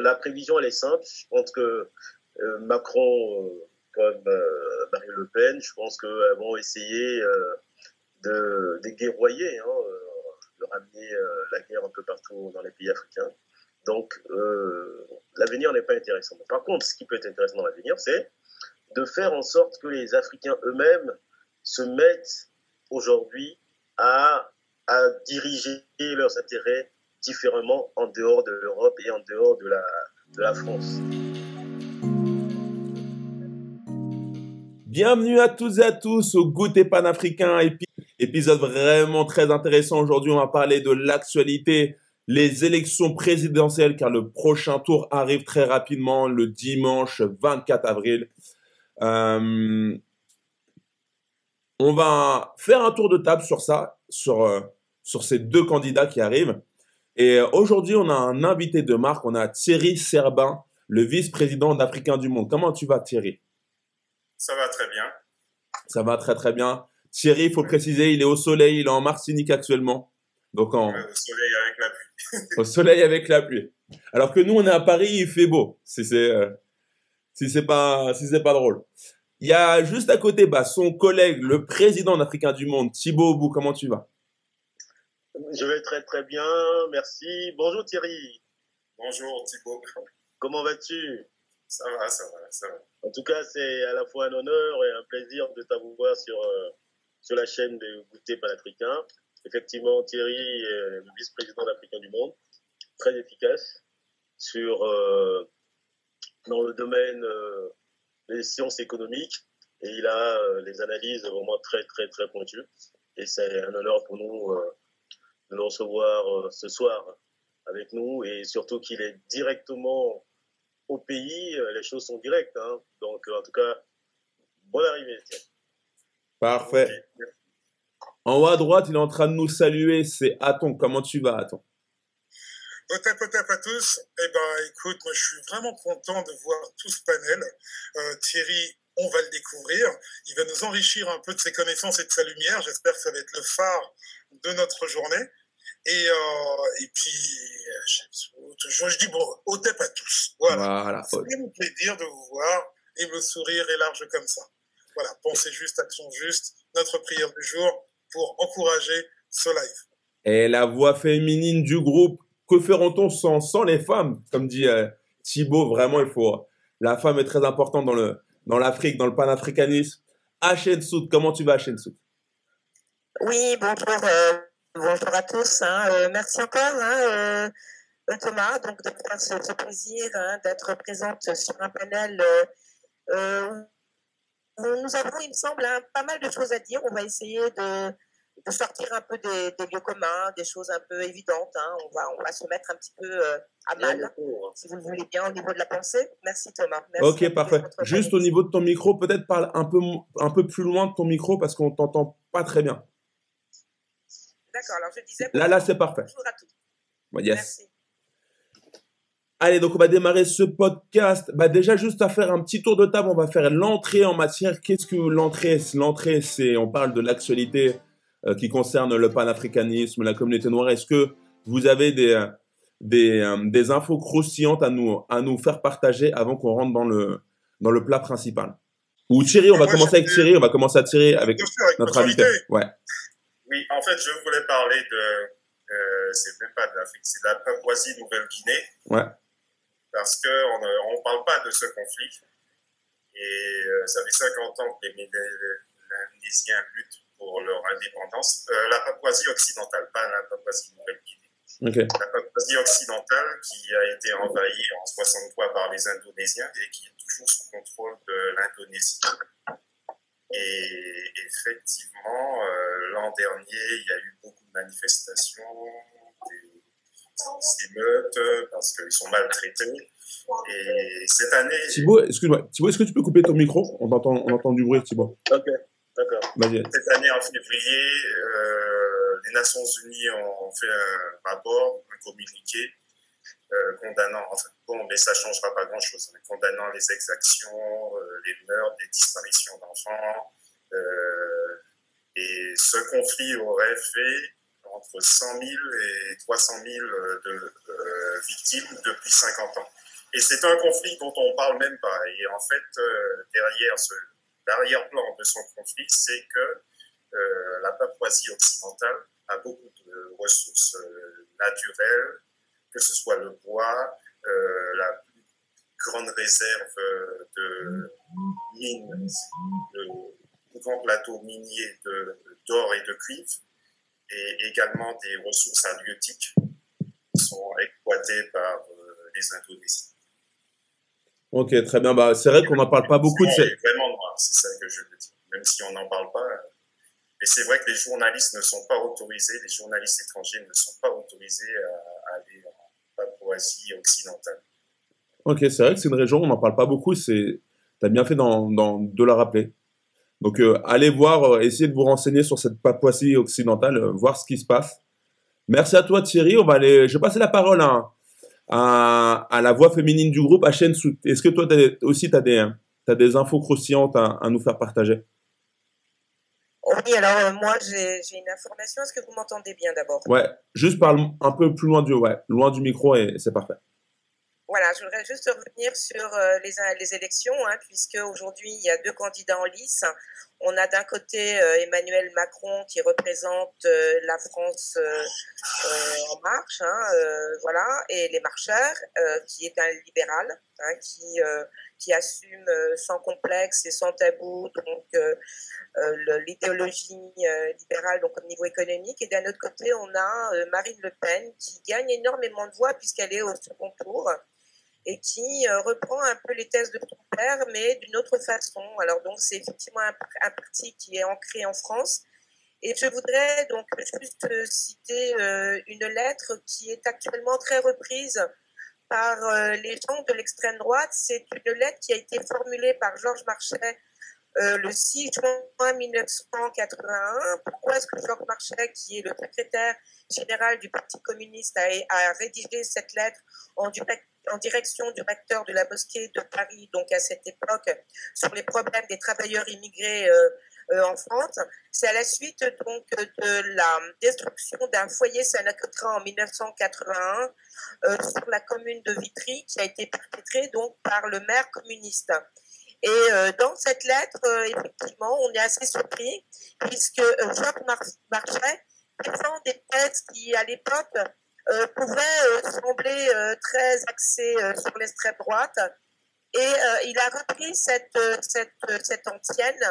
la prévision, elle est simple. Je pense que Macron, comme Marine Le Pen, je pense qu'elles vont essayer de déguerroyer, hein, de ramener la guerre un peu partout dans les pays africains. Donc, l'avenir n'est pas intéressant. Par contre, ce qui peut être intéressant dans l'avenir, c'est de faire en sorte que les Africains eux-mêmes se mettent aujourd'hui à, diriger leurs intérêts différemment en dehors de l'Europe et en dehors de la, France. Bienvenue à tous et à tous au Goûter panafricain, épisode vraiment très intéressant. Aujourd'hui, on va parler de l'actualité, les élections présidentielles, car le prochain tour arrive très rapidement, le dimanche 24 avril. Euh, on va faire un tour de table sur ça, sur, euh, sur ces deux candidats qui arrivent. Et euh, aujourd'hui, on a un invité de marque, on a Thierry Serbin, le vice-président d'Africain du Monde. Comment tu vas, Thierry? Ça va très bien. Ça va très très bien. Thierry, il faut préciser, il est au soleil, il est en Martinique actuellement. Donc en... au soleil avec la pluie. au soleil avec la pluie. Alors que nous, on est à Paris, il fait beau. Si c'est si c'est pas si c'est pas drôle. Il y a juste à côté bah, son collègue, le président africain du monde, Thibaut Bou. Comment tu vas? Je vais très très bien, merci. Bonjour Thierry. Bonjour Thibaut. Comment vas-tu? Ça va, ça va, ça va. En tout cas, c'est à la fois un honneur et un plaisir de t'avoir sur, euh, sur la chaîne de Goûter Panafricain. Effectivement, Thierry est le vice-président d'Africain du Monde, très efficace sur, euh, dans le domaine euh, des sciences économiques et il a les analyses vraiment très, très, très pointues. Et c'est un honneur pour nous recevoir euh, ce soir avec nous et surtout qu'il est directement au pays. Les choses sont directes. Hein. Donc, en tout cas, bonne arrivée. Parfait. En haut à droite, il est en train de nous saluer. C'est Aton. Comment tu vas, Aton? Potap, potap à tous. Eh ben, écoute, moi, je suis vraiment content de voir tout ce panel. Euh, Thierry, on va le découvrir. Il va nous enrichir un peu de ses connaissances et de sa lumière. J'espère que ça va être le phare de notre journée. Et, euh, et puis, je, je, dis bon, au tap à tous. Voilà. voilà. C'est mon plaisir de vous voir et le sourire est large comme ça. Voilà, pensez juste, action juste, notre prière du jour pour encourager ce live. Et la voix féminine du groupe que ferait-on sans, sans les femmes? Comme dit euh, Thibaut, vraiment, il faut. La femme est très importante dans le dans l'Afrique, dans le panafricanisme. Hachem Soud, comment tu vas, Hachem Soud Oui, bonjour, euh, bonjour à tous. Hein, euh, merci encore, hein, euh, Thomas, donc de faire ce, ce plaisir hein, d'être présente sur un panel. nous avons, il me semble, hein, pas mal de choses à dire. On va essayer de de sortir un peu des, des, lieux communs, des choses un peu évidentes. On, va, on va se mettre un petit peu euh, à mal, si vous le voulez bien, au niveau de la pensée. Merci Thomas. ok, parfait. Juste au niveau de ton micro, peut-être parle un peu, un peu plus loin de ton micro parce qu'on t'entend pas très bien. D'accord, alors je disais... Là, là, c'est parfait. Bonjour à tous. Merci. Allez, donc on va démarrer ce podcast. Bah déjà, juste à faire un petit tour de table, on va faire l'entrée en matière. Qu'est-ce que l'entrée L'entrée, c'est, on parle de l'actualité euh, qui concerne le panafricanisme, la communauté noire. Est-ce que vous avez des, des, euh, des, infos croustillantes à nous, à nous faire partager avant qu'on rentre dans le, dans le plat principal? Ou Thierry, on va commencer avec Thierry, on va commencer à tirer avec, notre invité. Ouais. Oui, en fait, je voulais parler de, euh, c'est même pas de l'Afrique, c'est de la Papouasie-Nouvelle-Guinée. Ouais. Parce qu'on ne on parle pas de ce conflit. Et ça fait 50 ans que les, les luttent pour leur indépendance. Euh, la Papouasie occidentale, pas la Papouasie Nouvelle-Guinée. La Papouasie occidentale qui a été envahie en 63 par les Indonésiens et qui est toujours sous contrôle de l'Indonésie. Et effectivement, euh, l'an dernier, il y a eu beaucoup de manifestations, des, émeutes, parce qu'ils sont maltraités. Et cette année. Thibaut, excuse-moi, Thibaut, est-ce que tu peux couper ton micro? On entend, on entend du bruit, Thibaut. Ok. D'accord. Cette année, en février, euh, les Nations Unies ont fait un rapport, un communiqué euh, condamnant, bon, mais ça changera pas grand-chose, condamnant les exactions, euh, les meurtres, les disparitions d'enfants. et ce conflit aurait fait entre 100 000 et 300 000 de, victimes depuis 50 ans. Et c'est un conflit dont on parle même pas. Et en fait, derrière ce l'arrière-plan de son conflit, c'est que la Papouasie occidentale a beaucoup de ressources naturelles, que ce soit le bois, la grande réserve de mines, de grands plateaux miniers d'or et de cuivre, et également des ressources halieutiques qui sont exploitées par euh, les Indonésiens. Ok, très bien. Bah, c'est vrai qu'on n'en parle pas beaucoup de C'est vraiment noir, c'est ça que je veux dire. Même si on n'en parle pas. Mais c'est vrai que les journalistes ne sont pas autorisés, les journalistes étrangers ne sont pas autorisés à aller occidentale. Ok, c'est vrai que c'est une région, on n'en parle pas beaucoup. Tu as bien fait dans, de la rappeler. Donc euh, allez voir, euh, essayez de vous renseigner sur cette Papouasie occidentale, euh, voir ce qui se passe. Merci à toi Thierry. On va aller, je vais passer la parole à, à, la voix féminine du groupe, à Sout. Est-ce que toi aussi tu as des, infos croustillantes à nous faire partager? Oui, alors moi j'ai une information. Est-ce que vous m'entendez bien d'abord? Ouais, juste parle un peu plus loin du, ouais, loin du micro et c'est parfait. Voilà, je voudrais juste revenir sur euh, les, les élections, hein, puisque aujourd'hui il y a deux candidats en lice. On a d'un côté euh, Emmanuel Macron qui représente euh, la France en marche, hein, voilà, et les marcheurs, qui est un libéral, hein, qui assume sans complexe et sans tabou l'idéologie libérale au niveau économique. Et d'un autre côté, on a Marine Le Pen qui gagne énormément de voix puisqu'elle est au second tour et qui euh, reprend un peu les thèses de ton père, mais d'une autre façon. Alors donc c'est effectivement un, parti qui est ancré en France. Et je voudrais donc juste euh, citer euh, une lettre qui est actuellement très reprise par les gens de l'extrême droite. C'est une lettre qui a été formulée par Georges Marchais le 6 juin 1981. Pourquoi est-ce que Georges Marchais, qui est le secrétaire général du Parti communiste, a, a rédigé cette lettre en direct en direction du recteur de la mosquée de Paris, donc à cette époque, sur les problèmes des travailleurs immigrés euh, euh, en France. C'est à la suite donc de la destruction d'un foyer Sanacotran en 1981 euh, sur la commune de Vitry, qui a été perpétrée donc par le maire communiste. Et dans cette lettre, effectivement, on est assez surpris, puisque Jacques Marchais défend des thèses qui, à l'époque, euh, pouvait euh, sembler euh, très axé sur l'extrême droite. Et il a repris cette, cette, cette ancienne.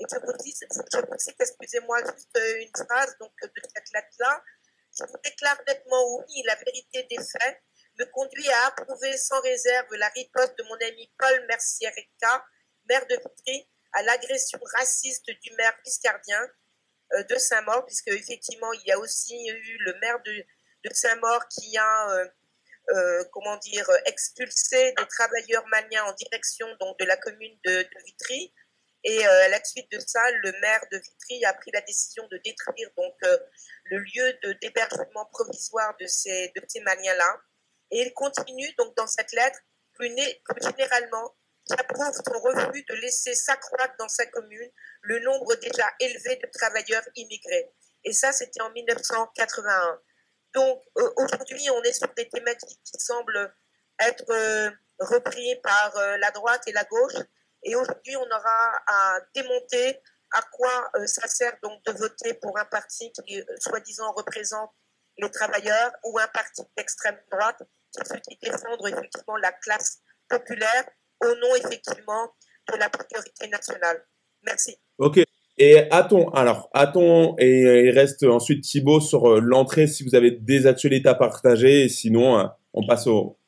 Et je vous dis, je vous cite, excusez-moi, juste une phrase donc, de cette lettre-là. Je vous déclare nettement oui, la vérité des faits me conduit à approuver sans réserve la riposte de mon ami Paul Mercier-Rica, maire de Vitry, à l'agression raciste du maire piscardien de Saint-Maur, puisque effectivement il y a aussi eu le maire de, de Saint-Maur qui a, euh, euh, comment dire, expulsé des travailleurs maliens en direction donc, de la commune de, Vitry. Et euh, à la suite de ça, le maire de Vitry a pris la décision de détruire donc le lieu de d'hébergement provisoire de ces de ces Maliens-là. Et il continue donc dans cette lettre plus, plus généralement j'approuve ton refus de laisser s'accroître dans sa commune le nombre déjà élevé de travailleurs immigrés. Et ça, c'était en 1981. Donc euh, aujourd'hui, on est sur des thématiques qui semblent être euh, reprises par euh, la droite et la gauche. Et aujourd'hui, on aura à démonter à quoi ça sert donc de voter pour un parti qui, soi-disant, représente les travailleurs ou un parti d'extrême droite qui veut défendre effectivement la classe populaire au nom effectivement de la priorité nationale. Merci. Et a-t-on, alors, a-t-on, et il reste ensuite Thibaut sur euh, l'entrée si vous avez des actualités à partager, et sinon, euh, on passe au.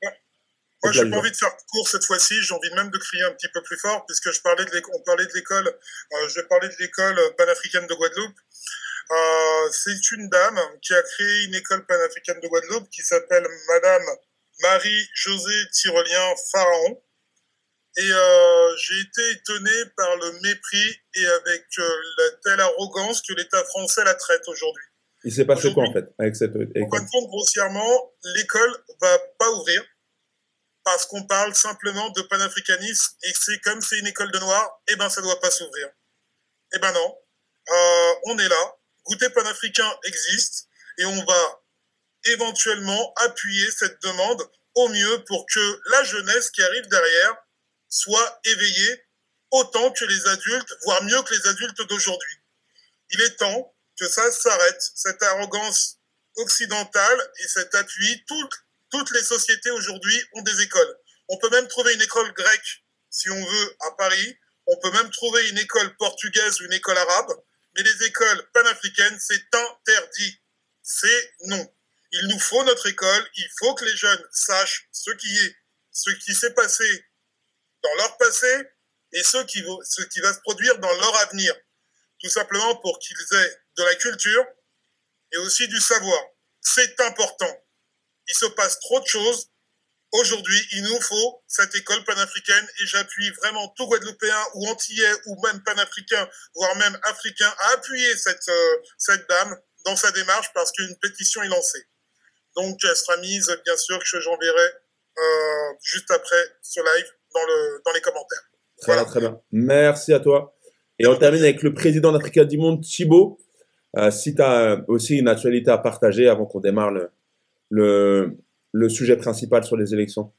Moi, j'ai pas envie de faire court cette fois-ci, j'ai envie même de crier un petit peu plus fort, puisque je parlais de l'école, on parlait de l'école, euh, je vais parler de l'école panafricaine de Guadeloupe. Euh, c'est une dame qui a créé une école panafricaine de Guadeloupe qui s'appelle Madame Marie-Josée Tyrolien Pharaon. Et euh, j'ai été étonné par le mépris et avec euh, la telle arrogance que l'État français la traite aujourd'hui. Il s'est passé quoi en fait avec cette école? En fin de grossièrement, l'école va pas ouvrir parce qu'on parle simplement de panafricanisme et c'est comme c'est une école de noirs, eh ben ça doit pas s'ouvrir. Eh ben non, euh, on est là, goûter panafricain existe et on va éventuellement appuyer cette demande au mieux pour que la jeunesse qui arrive derrière soit éveillée autant que les adultes, voire mieux que les adultes d'aujourd'hui. Il est temps que ça s'arrête, cette arrogance occidentale et cet appui. Toutes les sociétés aujourd'hui ont des écoles. On peut même trouver une école grecque, si on veut, à Paris. On peut même trouver une école portugaise ou une école arabe. Mais les écoles panafricaines, c'est interdit. C'est non. Il nous faut notre école. Il faut que les jeunes sachent ce qui est, ce qui s'est passé dans leur passé et ce qui, va se produire dans leur avenir. Tout simplement pour qu'ils aient de la culture et aussi du savoir. C'est important. Il se passe trop de choses. Aujourd'hui, il nous faut cette école panafricaine et j'appuie vraiment tout Guadeloupéen ou Antillais ou même panafricain, voire même africain, à appuyer cette, euh, dame dans sa démarche parce qu'une pétition est lancée. Donc, elle sera mise, bien sûr, que j'enverrai euh, juste après ce live dans, le, dans les commentaires. Très très bien. Merci à toi. Et on termine avec le président d'Africa du Monde, Thibaut. Euh, si tu as aussi une actualité à partager avant qu'on démarre le, le, le, sujet principal sur les élections,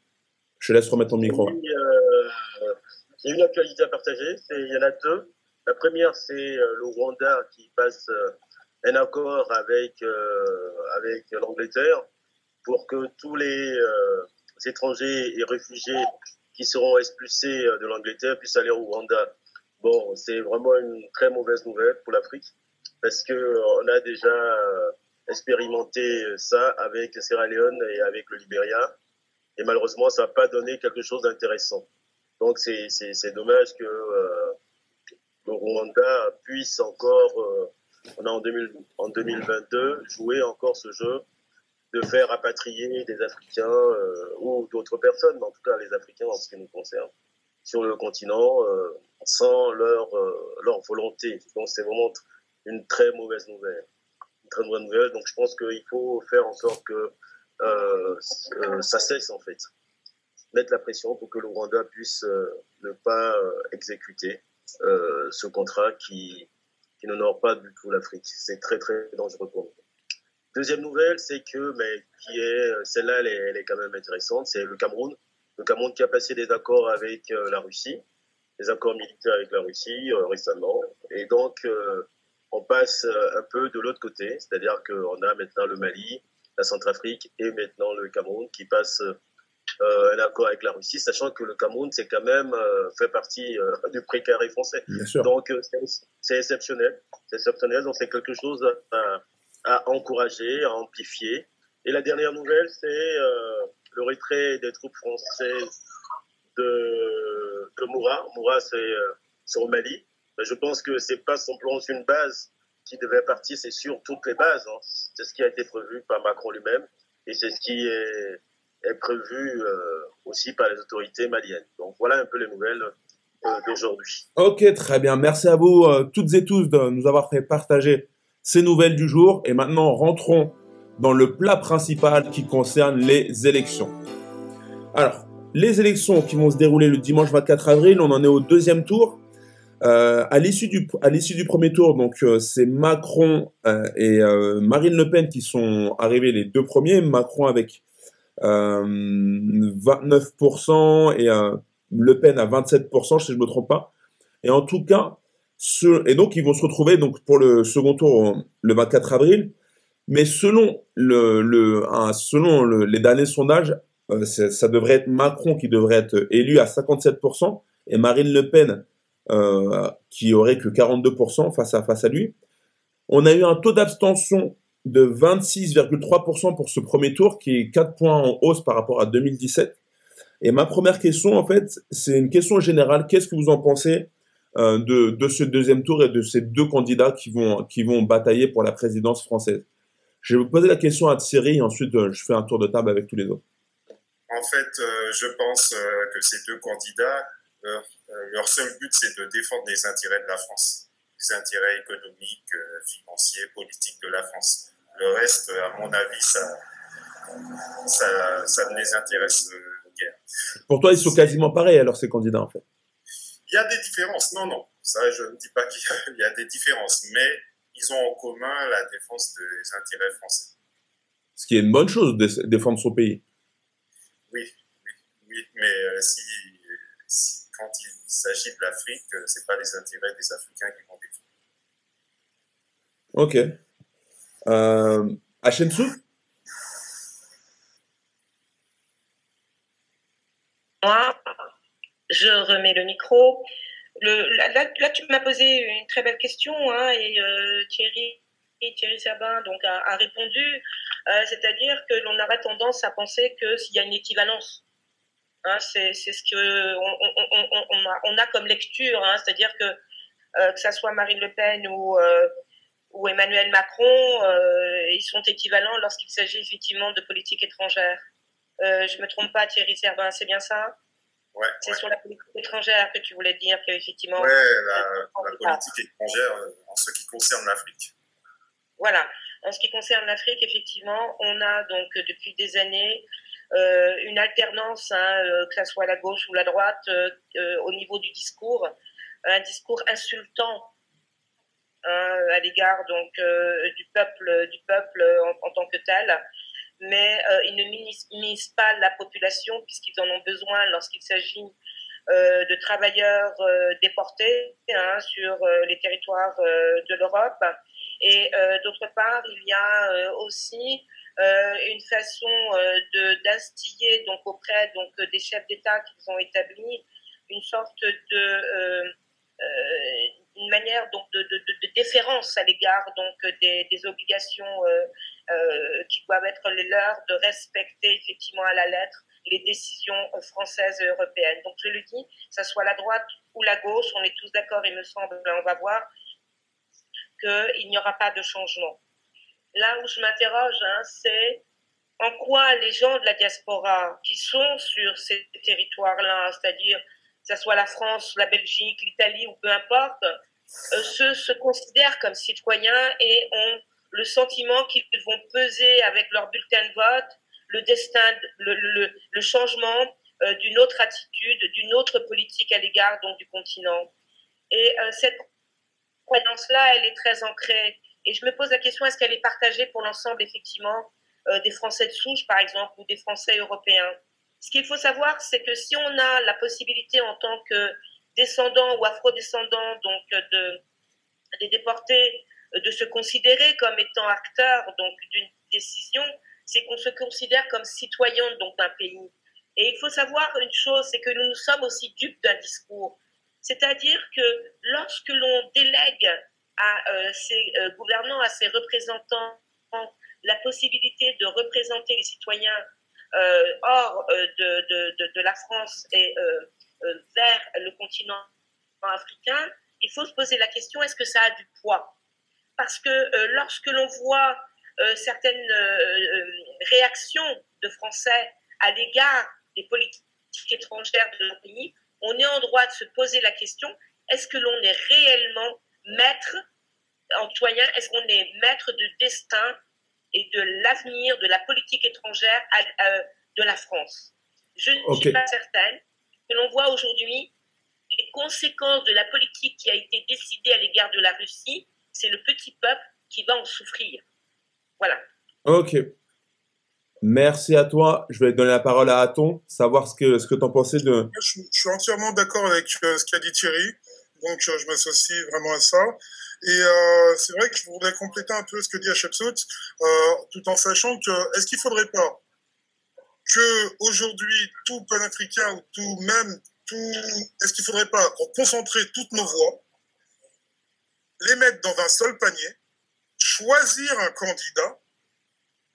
je te laisse remettre ton micro. Oui, euh, il y a une actualité à partager. Il y en a deux. La première, c'est euh, le Rwanda qui passe euh, un accord avec, euh, avec l'Angleterre pour que tous les étrangers et réfugiés qui seront expulsés de l'Angleterre puissent aller au Rwanda. Bon, c'est vraiment une très mauvaise nouvelle pour l'Afrique parce que on a déjà euh, expérimenté ça avec Sierra Leone et avec le Libéria et malheureusement ça n'a pas donné quelque chose d'intéressant. Donc c'est dommage que euh, le Rwanda puisse encore euh, on a en, 2000, en 2022 jouer encore ce jeu de faire rapatrier des Africains euh, ou d'autres personnes, mais en tout cas les Africains en ce qui nous concerne, sur le continent euh, sans leur, euh, leur volonté. Donc c'est vraiment une très mauvaise nouvelle. Très mauvaise nouvelle. Donc je pense qu'il faut faire en sorte que ça cesse en fait. Mettre la pression pour que le Rwanda puisse ne pas exécuter ce contrat qui, qui n'honore pas du tout l'Afrique. C'est très très dangereux pour nous. Deuxième nouvelle, c'est que, mais qui est, celle-là, elle, elle, est quand même intéressante, c'est le Cameroun. Le Cameroun qui a passé des accords avec la Russie, des accords militaires avec la Russie euh, récemment. Et donc, euh, on passe un peu de l'autre côté, c'est-à-dire qu'on a maintenant le Mali, la Centrafrique et maintenant le Cameroun qui passe euh, un accord avec la Russie, sachant que le Cameroun, c'est quand même euh, fait partie euh, du précaré français. Donc, c'est exceptionnel. C'est exceptionnel. Donc, c'est quelque chose à, à, encourager, à amplifier. Et la dernière nouvelle, c'est le retrait des troupes françaises de, de Moura. Moura, c'est au Mali. Mais je pense que c'est pas simplement une base qui devait partir, c'est sur toutes les bases. Hein. C'est ce qui a été prévu par Macron lui-même et c'est ce qui est, est prévu euh, aussi par les autorités maliennes. Donc voilà un peu les nouvelles euh, d'aujourd'hui. Ok, très bien. Merci à vous euh, toutes et tous de nous avoir fait partager ces nouvelles du jour. Et maintenant, rentrons dans le plat principal qui concerne les élections. Alors, les élections qui vont se dérouler le dimanche 24 avril, on en est au deuxième tour. Euh, à l'issue du du premier tour, donc euh, c'est Macron euh, et euh, Marine Le Pen qui sont arrivés les deux premiers. Macron avec 29% et Le Pen à 27%, si je me trompe pas. Et en tout cas, et donc ils vont se retrouver donc pour le second tour le 24 avril. Mais selon les derniers sondages, ça devrait être Macron qui devrait être élu à 57% et Marine Le Pen euh, qui aurait que 42% face à, face à lui. On a eu un taux d'abstention de 26,3% pour ce premier tour, qui est 4 points en hausse par rapport à 2017. Et ma première question, en fait, c'est une question générale. Qu'est-ce que vous en pensez euh, de, de, ce deuxième tour et de ces deux candidats qui vont, qui vont batailler pour la présidence française Je vais vous poser la question à Thierry et ensuite euh, je fais un tour de table avec tous les autres. En fait, euh, je pense euh, que ces deux candidats leur, euh, leur seul but, c'est de défendre les intérêts de la France, les intérêts économiques, euh, financiers, politiques de la France. Le reste, à mon avis, ça, ça, ça ne les intéresse euh, guère. Pour toi, ils sont quasiment pareils, alors, ces candidats, en fait Il y a des différences. Non, non. Ça, je ne dis pas qu'il y, a des différences. Mais ils ont en commun la défense des intérêts français. Ce qui est une bonne chose, de défendre son pays. Oui, mais si, quand il s'agit de l'Afrique, ce n'est pas les intérêts des Africains qui vont défendre. Ok. Euh, Moi, je remets le micro. Là, tu m'as posé une très belle question hein, et euh, Thierry, Thierry Sabin donc, a, répondu, euh, c'est-à-dire que l'on aurait tendance à penser que s'il y a une équivalence, hein, c'est ce que on, a, comme lecture, hein, c'est-à-dire que euh, que ça soit Marine Le Pen ou Emmanuel Macron, ils sont équivalents lorsqu'il s'agit effectivement de politique étrangère. je me trompe pas, Thierry Sabin, c'est bien ça? C'est sur la politique étrangère que tu voulais dire qu'effectivement. Oui, la, politique étrangère euh, en ce qui concerne l'Afrique. Voilà. En ce qui concerne l'Afrique, effectivement, on a donc depuis des années euh, une alternance, hein, euh, que ce soit la gauche ou la droite, au niveau du discours, un discours insultant hein, à l'égard donc du peuple, du peuple en, en tant que tel mais euh, ils ne minimisent pas la population puisqu'ils en ont besoin lorsqu'il s'agit euh, de travailleurs euh, déportés hein, sur les territoires de l'Europe. Et d'autre part, il y a aussi une façon de d'instiller donc auprès donc des chefs d'État qu'ils ont établi une sorte de une manière donc de, de, de déférence à l'égard donc des, des obligations euh, euh, qui doivent être les leurs de respecter effectivement à la lettre les décisions françaises et européennes. Donc je le dis, ce soit la droite ou la gauche, on est tous d'accord, il me semble, on va voir qu'il n'y aura pas de changement. Là où je m'interroge, hein, c'est en quoi les gens de la diaspora qui sont sur ces territoires-là, c'est-à-dire que ce soit la France, la Belgique, l'Italie ou peu importe, euh, se, se, considèrent comme citoyens et ont le sentiment qu'ils vont peser avec leur bulletin de vote le destin, le, le, le changement euh, d'une autre attitude, d'une autre politique à l'égard donc du continent. Et euh, cette croyance-là, elle est très ancrée. Et je me pose la question est-ce qu'elle est partagée pour l'ensemble effectivement des Français de souche, par exemple, ou des Français européens? Ce qu'il faut savoir, c'est que si on a la possibilité en tant que descendant ou afro-descendant donc de, des déportés de se considérer comme étant acteurs donc d'une décision, c'est qu'on se considère comme citoyen d'un pays. Et il faut savoir une chose, c'est que nous nous sommes aussi dupes d'un discours. C'est-à-dire que lorsque l'on délègue à euh, ces euh, gouvernants, à ces représentants, la possibilité de représenter les citoyens euh, hors euh, de, de, de, la France et euh, vers le continent africain, il faut se poser la question est-ce que ça a du poids? Parce que lorsque l'on voit certaines réactions de Français à l'égard des politiques étrangères de leur pays, on est en droit de se poser la question est-ce que l'on est réellement maître en Est-ce qu'on est maître de destin et de l'avenir de la politique étrangère de la France. Je ne suis pas certaine que l'on voit aujourd'hui les conséquences de la politique qui a été décidée à l'égard de la Russie. C'est le petit peuple qui va en souffrir. Voilà. Ok. Merci à toi. Je vais donner la parole à Aton, savoir ce que, ce que tu en pensais de. Je, je, suis entièrement d'accord avec euh, ce qu'a dit Thierry. Donc, euh, je m'associe vraiment à ça. Et euh, c'est vrai que je voudrais compléter un peu ce que dit Hachepsout, euh, tout en sachant que est-ce qu'il faudrait pas que aujourd'hui tout panafricain ou tout même tout, est-ce qu'il faudrait pas concentrer toutes nos voix, les mettre dans un seul panier, choisir un candidat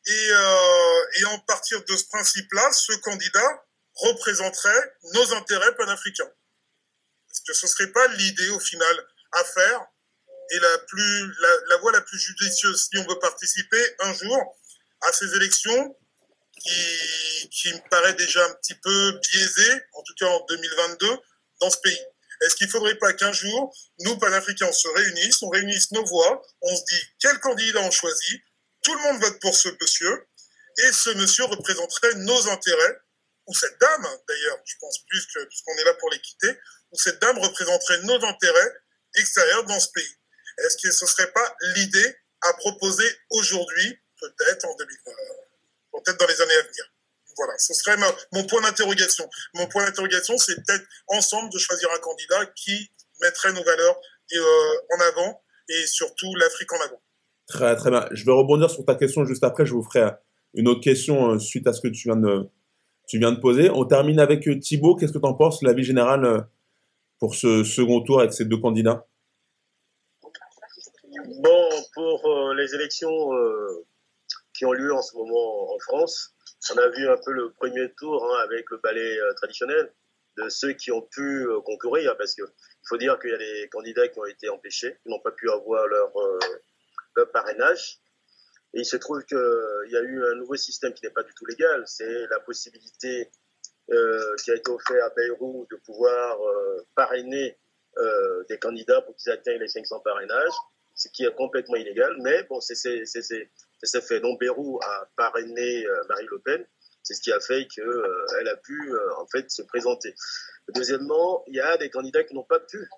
et, euh, et en partir de ce principe-là, ce candidat représenterait nos intérêts panafricains? Est-ce que ce serait pas l'idée au final à faire et la, plus, la, voie la plus judicieuse si on veut participer un jour à ces élections qui, me paraît déjà un petit peu biaisées, en tout cas en 2022, dans ce pays. Est-ce qu'il ne faudrait pas qu'un jour, nous, panafricains, se réunissent, on réunisse nos voix, on se dit quel candidat on choisit, tout le monde vote pour ce monsieur, et ce monsieur représenterait nos intérêts, ou cette dame, d'ailleurs, je pense plus que, puisqu'on est là pour l'équité, ou cette dame représenterait nos intérêts extérieurs dans ce pays. Est-ce que ce ne serait pas l'idée à proposer aujourd'hui, peut-être en 2020, peut-être dans les années à venir? Voilà, ce serait mon point d'interrogation. Mon point d'interrogation, c'est peut-être ensemble de choisir un candidat qui mettrait nos valeurs euh, en avant et surtout l'Afrique en avant. Très, très bien. Je vais rebondir sur ta question juste après. Je vous ferai une autre question euh, suite à ce que tu viens de, tu viens de poser. On termine avec euh, Thibaut. Qu'est-ce que tu en penses, l'avis général pour ce second tour avec ces deux candidats? Bon, pour les élections qui ont lieu en ce moment en France, on a vu un peu le premier tour hein, avec le ballet traditionnel de ceux qui ont pu concourir, parce qu'il faut dire qu'il y a des candidats qui ont été empêchés, qui n'ont pas pu avoir leur, parrainage. Et il se trouve qu'il y a eu un nouveau système qui n'est pas du tout légal. C'est la possibilité euh, qui a été offerte à Bayrou de pouvoir euh, parrainer euh, des candidats pour qu'ils atteignent les 500 parrainages, ce qui est complètement illégal. Mais bon, c'est fait. Donc Bayrou a parrainé Marie Le Pen. C'est ce qui a fait qu'elle a pu en fait se présenter. Deuxièmement, il y a des candidats qui n'ont pas pu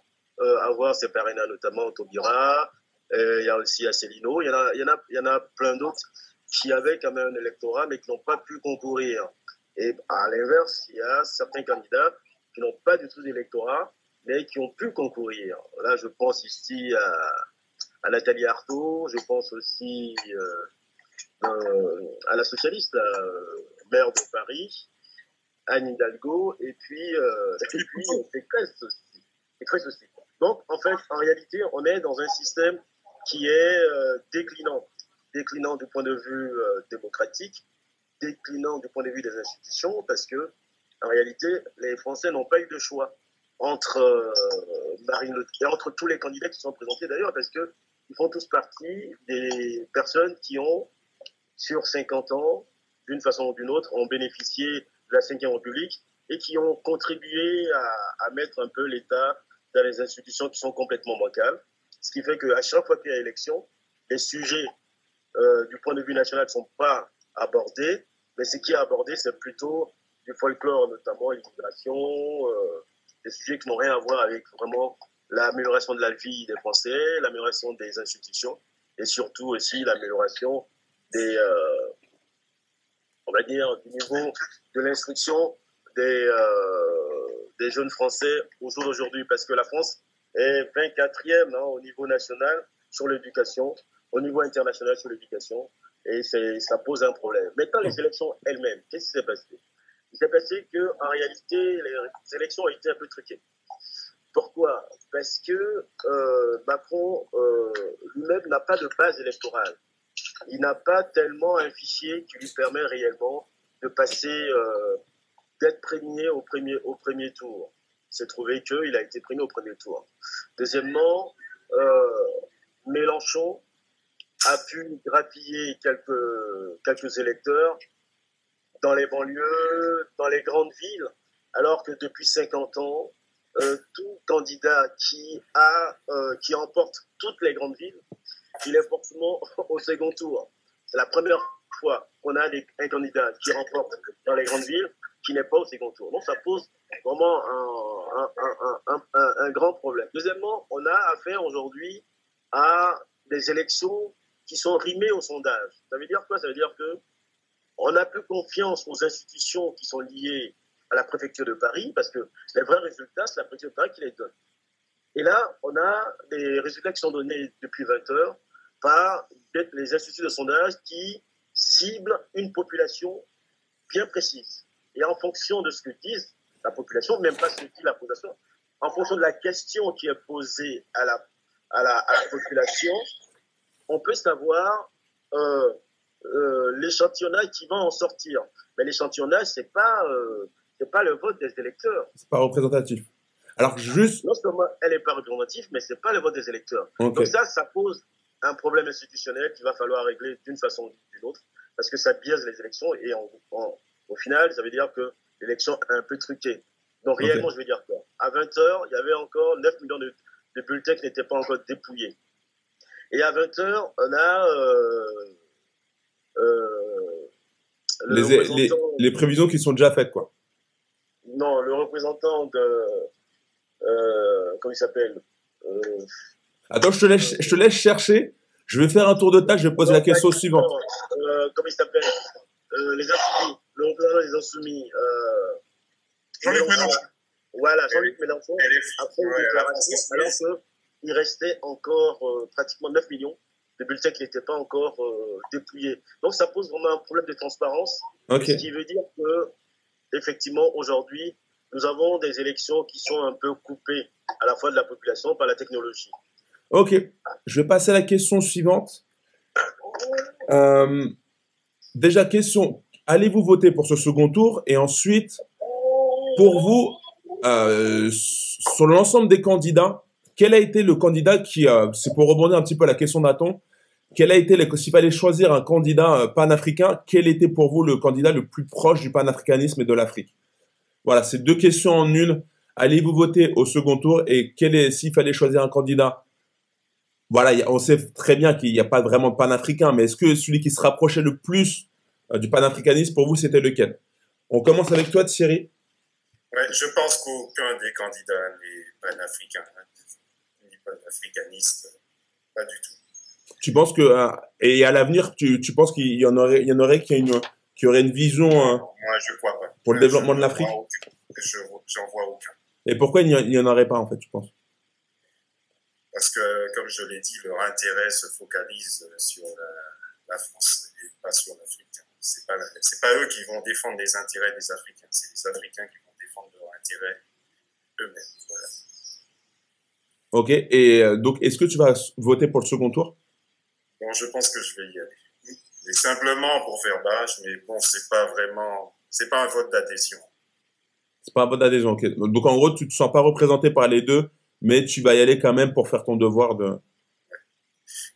avoir ces parrainages, notamment Taubira, euh, il y a aussi Asselineau, il y en a, y en a, il y en a plein d'autres qui avaient quand même un électorat mais qui n'ont pas pu concourir. Et à l'inverse, il y a certains candidats qui n'ont pas du tout d'électorat mais qui ont pu concourir. Là, je pense ici à, à Nathalie Arthaud, je pense aussi euh, euh, à la socialiste, la maire de Paris, Anne Hidalgo, et puis, euh, et puis Pécresse aussi. aussi. Donc, en fait, en réalité, on est dans un système qui est euh, déclinant, déclinant du point de vue euh, démocratique, déclinant du point de vue des institutions, parce que en réalité, les Français n'ont pas eu de choix entre euh, Marine Le et entre tous les candidats qui sont présentés d'ailleurs, parce que ils font tous partie des personnes qui ont, sur 50 ans, d'une façon ou d'une autre, ont bénéficié de la Ve République et qui ont contribué à, mettre un peu l'État dans les institutions qui sont complètement bancales. Ce qui fait qu'à chaque fois qu'il y a élection, les sujets euh, du point de vue national ne sont pas abordés, mais ce qui est abordé, c'est plutôt du folklore, notamment l'immigration, euh, des sujets qui n'ont rien à voir avec vraiment l'amélioration de la vie des Français, l'amélioration des institutions et surtout aussi l'amélioration euh, du niveau de l'instruction des, des jeunes Français au jour d'aujourd'hui. Parce que la France et 24e hein, au niveau national sur l'éducation, au niveau international sur l'éducation, et ça pose un problème. Maintenant, les élections elles-mêmes, qu'est-ce qui s'est passé? Il s'est passé qu'en réalité, les élections ont été un peu truquées. Pourquoi? Parce que euh, Macron euh, lui-même n'a pas de base électorale. Il n'a pas tellement un fichier qui lui permet réellement de passer, euh, d'être premier au premier, au premier tour s'est trouvé qu'il a été primé au premier tour. Deuxièmement, Mélenchon a pu grappiller quelques, quelques électeurs dans les banlieues, dans les grandes villes, alors que depuis 50 ans, euh, tout candidat qui, a, euh, qui emporte toutes les grandes villes, il est forcément au second tour. C'est la première fois qu'on a un candidat qui remporte dans les grandes villes qui n'est pas au second tour. Donc ça pose vraiment un, un, un, un, grand problème. Deuxièmement, on a affaire aujourd'hui à des élections qui sont rimées au sondage. Ça veut dire quoi? Ça veut dire que on n'a plus confiance aux institutions qui sont liées à la préfecture de Paris, parce que les vrais résultats, c'est la préfecture de Paris qui les donne. Et là, on a des résultats qui sont donnés depuis 20 heures par les instituts de sondage qui ciblent une population bien précise. Et en fonction de ce que disent la population, même pas ce que dit la population, en fonction de la question qui est posée à la, à la, population, on peut savoir euh, euh, l'échantillonnage qui va en sortir. Mais l'échantillonnage, c'est pas, euh, c'est pas le vote des électeurs. C'est pas représentatif. Alors juste. Non seulement elle n'est pas représentative, mais c'est pas le vote des électeurs. Donc ça, ça pose un problème institutionnel qu'il va falloir régler d'une façon ou d'une autre, parce que ça biaise les élections et en, en, au final, ça veut dire que l'élection est un peu truquée. Donc réellement, je veux dire quoi? À 20h, il y avait encore 9 millions de, bulletins qui n'étaient pas encore dépouillés. Et à 20h, on a... Euh, euh, les, les, prévisions qui sont déjà faites, quoi. Non, le représentant de... Euh, comment il s'appelle Attends, je te, laisse, je te laisse chercher. Je vais faire un tour de tâche, je vais poser la question suivante. comment il s'appelle Les instituts Donc là, ils ont soumis. Euh, Jean-Luc Mélenchon. Voilà, Jean-Luc Mélenchon. Après une déclaration, alors qu'il restait encore euh, pratiquement 9 millions de bulletins qui n'étaient pas encore euh, dépouillés. Donc ça pose vraiment un problème de transparence. Ce qui veut dire que, effectivement, aujourd'hui, nous avons des élections qui sont un peu coupées à la fois de la population par la technologie. Ok, je vais passer à la question suivante. Euh, déjà, question, allez-vous voter pour ce second tour Et ensuite, pour vous, euh, sur l'ensemble des candidats, quel a été le candidat qui, euh, c'est pour rebondir un petit peu à la question d'Aton, quel a été, s'il fallait choisir un candidat euh, panafricain, quel était pour vous le candidat le plus proche du panafricanisme et de l'Afrique? Voilà, c'est deux questions en une. Allez-vous voter au second tour et quel est, s'il fallait choisir un candidat? Voilà, on sait très bien qu'il n'y a pas vraiment de panafricain, mais est-ce que celui qui se rapprochait le plus euh, du panafricanisme, pour vous, c'était lequel? On commence avec toi, Thierry. Je pense qu'aucun des candidats n'est panafricain, hein, ni panafricaniste, pas du tout. Tu penses que, euh, et à l'avenir, tu, tu, penses qu'il y en aurait, il y en aurait qui, une, qui aurait une vision euh, Moi, je crois pas. pour le développement de l'Afrique? Je n'en vois aucun. Et pourquoi il n'y en aurait pas, en fait, tu penses? Parce que, comme je l'ai dit, leur intérêt se focalise sur la, France et pas sur l'Afrique. C'est pas, pas eux qui vont défendre les intérêts des Africains, c'est les Africains qui vont défendre leurs intérêts eux-mêmes. Voilà. Ok, et euh, donc est-ce que tu vas voter pour le second tour? Bon, je pense que je vais y aller. Et simplement pour faire bâche, mais bon, c'est pas vraiment, c'est pas un vote d'adhésion. C'est pas un vote d'adhésion, ok. Donc en gros, tu te sens pas représenté par les deux, mais tu vas y aller quand même pour faire ton devoir de,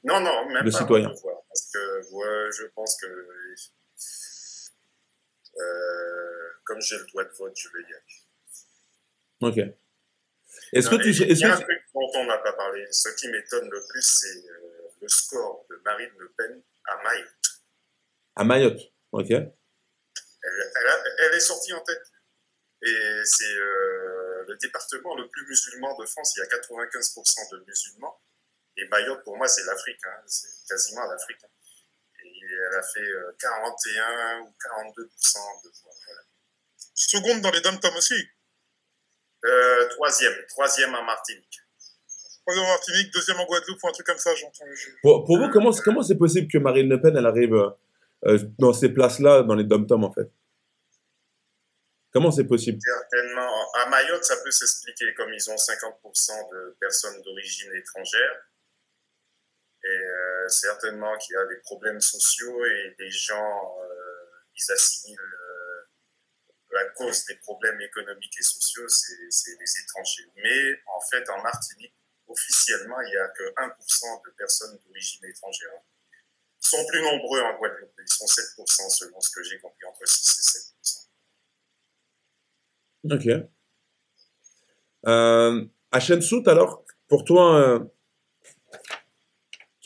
non, non, même de pas citoyen. Devoir, parce que ouais, je pense que euh, comme j'ai le droit de vote, je vais y aller. Ok. Est-ce que tu. Il y a un truc dont on n'a pas parlé. Ce qui m'étonne le plus, c'est euh, le score de Marine Le Pen à Mayotte. À Mayotte, ok. Elle, elle, elle est sortie en tête. Et c'est euh, le département le plus musulman de France. Il y a 95% de musulmans. Et Mayotte, pour moi, c'est l'Afrique. Hein. C'est quasiment l'Afrique. Hein. Et elle a fait 41 euh, ou 42% de voix. Seconde dans les dom aussi euh, Troisième. Troisième en Martinique. Troisième en Martinique, deuxième en Guadeloupe ou un truc comme ça, j'entends. Pour, pour, vous, comment, comment c'est possible que Marine Le Pen, elle arrive euh, dans ces places-là, dans les dom en fait? Comment c'est possible? Certainement. À Mayotte, ça peut s'expliquer comme ils ont 50% de personnes d'origine étrangère. Et euh, certainement qu'il y a des problèmes sociaux et des gens, euh, ils assimilent euh, la cause des problèmes économiques et sociaux, c'est les étrangers. Mais en fait, en Martinique, officiellement, il n'y a que 1% de personnes d'origine étrangère. Ils sont plus nombreux en Guadeloupe. Ils sont 7% selon ce que j'ai compris, entre 6 et 7%. Ok. Euh, à Sout, alors, pour toi, euh,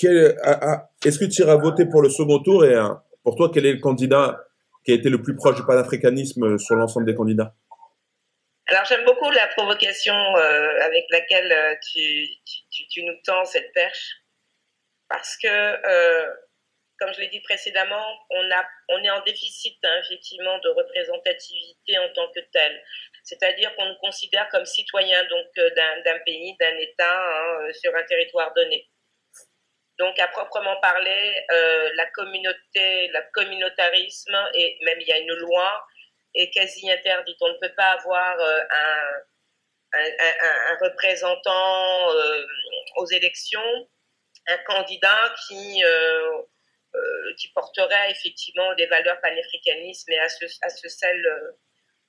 est-ce que tu iras voter pour le second tour et euh, pour toi, quel est le candidat qui a été le plus proche du panafricanisme sur l'ensemble des candidats? Alors, j'aime beaucoup la provocation euh, avec laquelle tu, tu, nous tends cette perche parce que comme je l'ai dit précédemment, on, est en déficit hein, effectivement de représentativité en tant que tel. C'est-à-dire qu'on nous considère comme citoyens euh, d'un pays, d'un État hein, euh, sur un territoire donné. Donc à proprement parler, euh, la communauté, le communautarisme et même il y a une loi est quasi interdite. On ne peut pas avoir un, un, représentant aux élections, un candidat qui euh, qui porterait effectivement des valeurs panafricanisme et à ce, à ce seul, euh,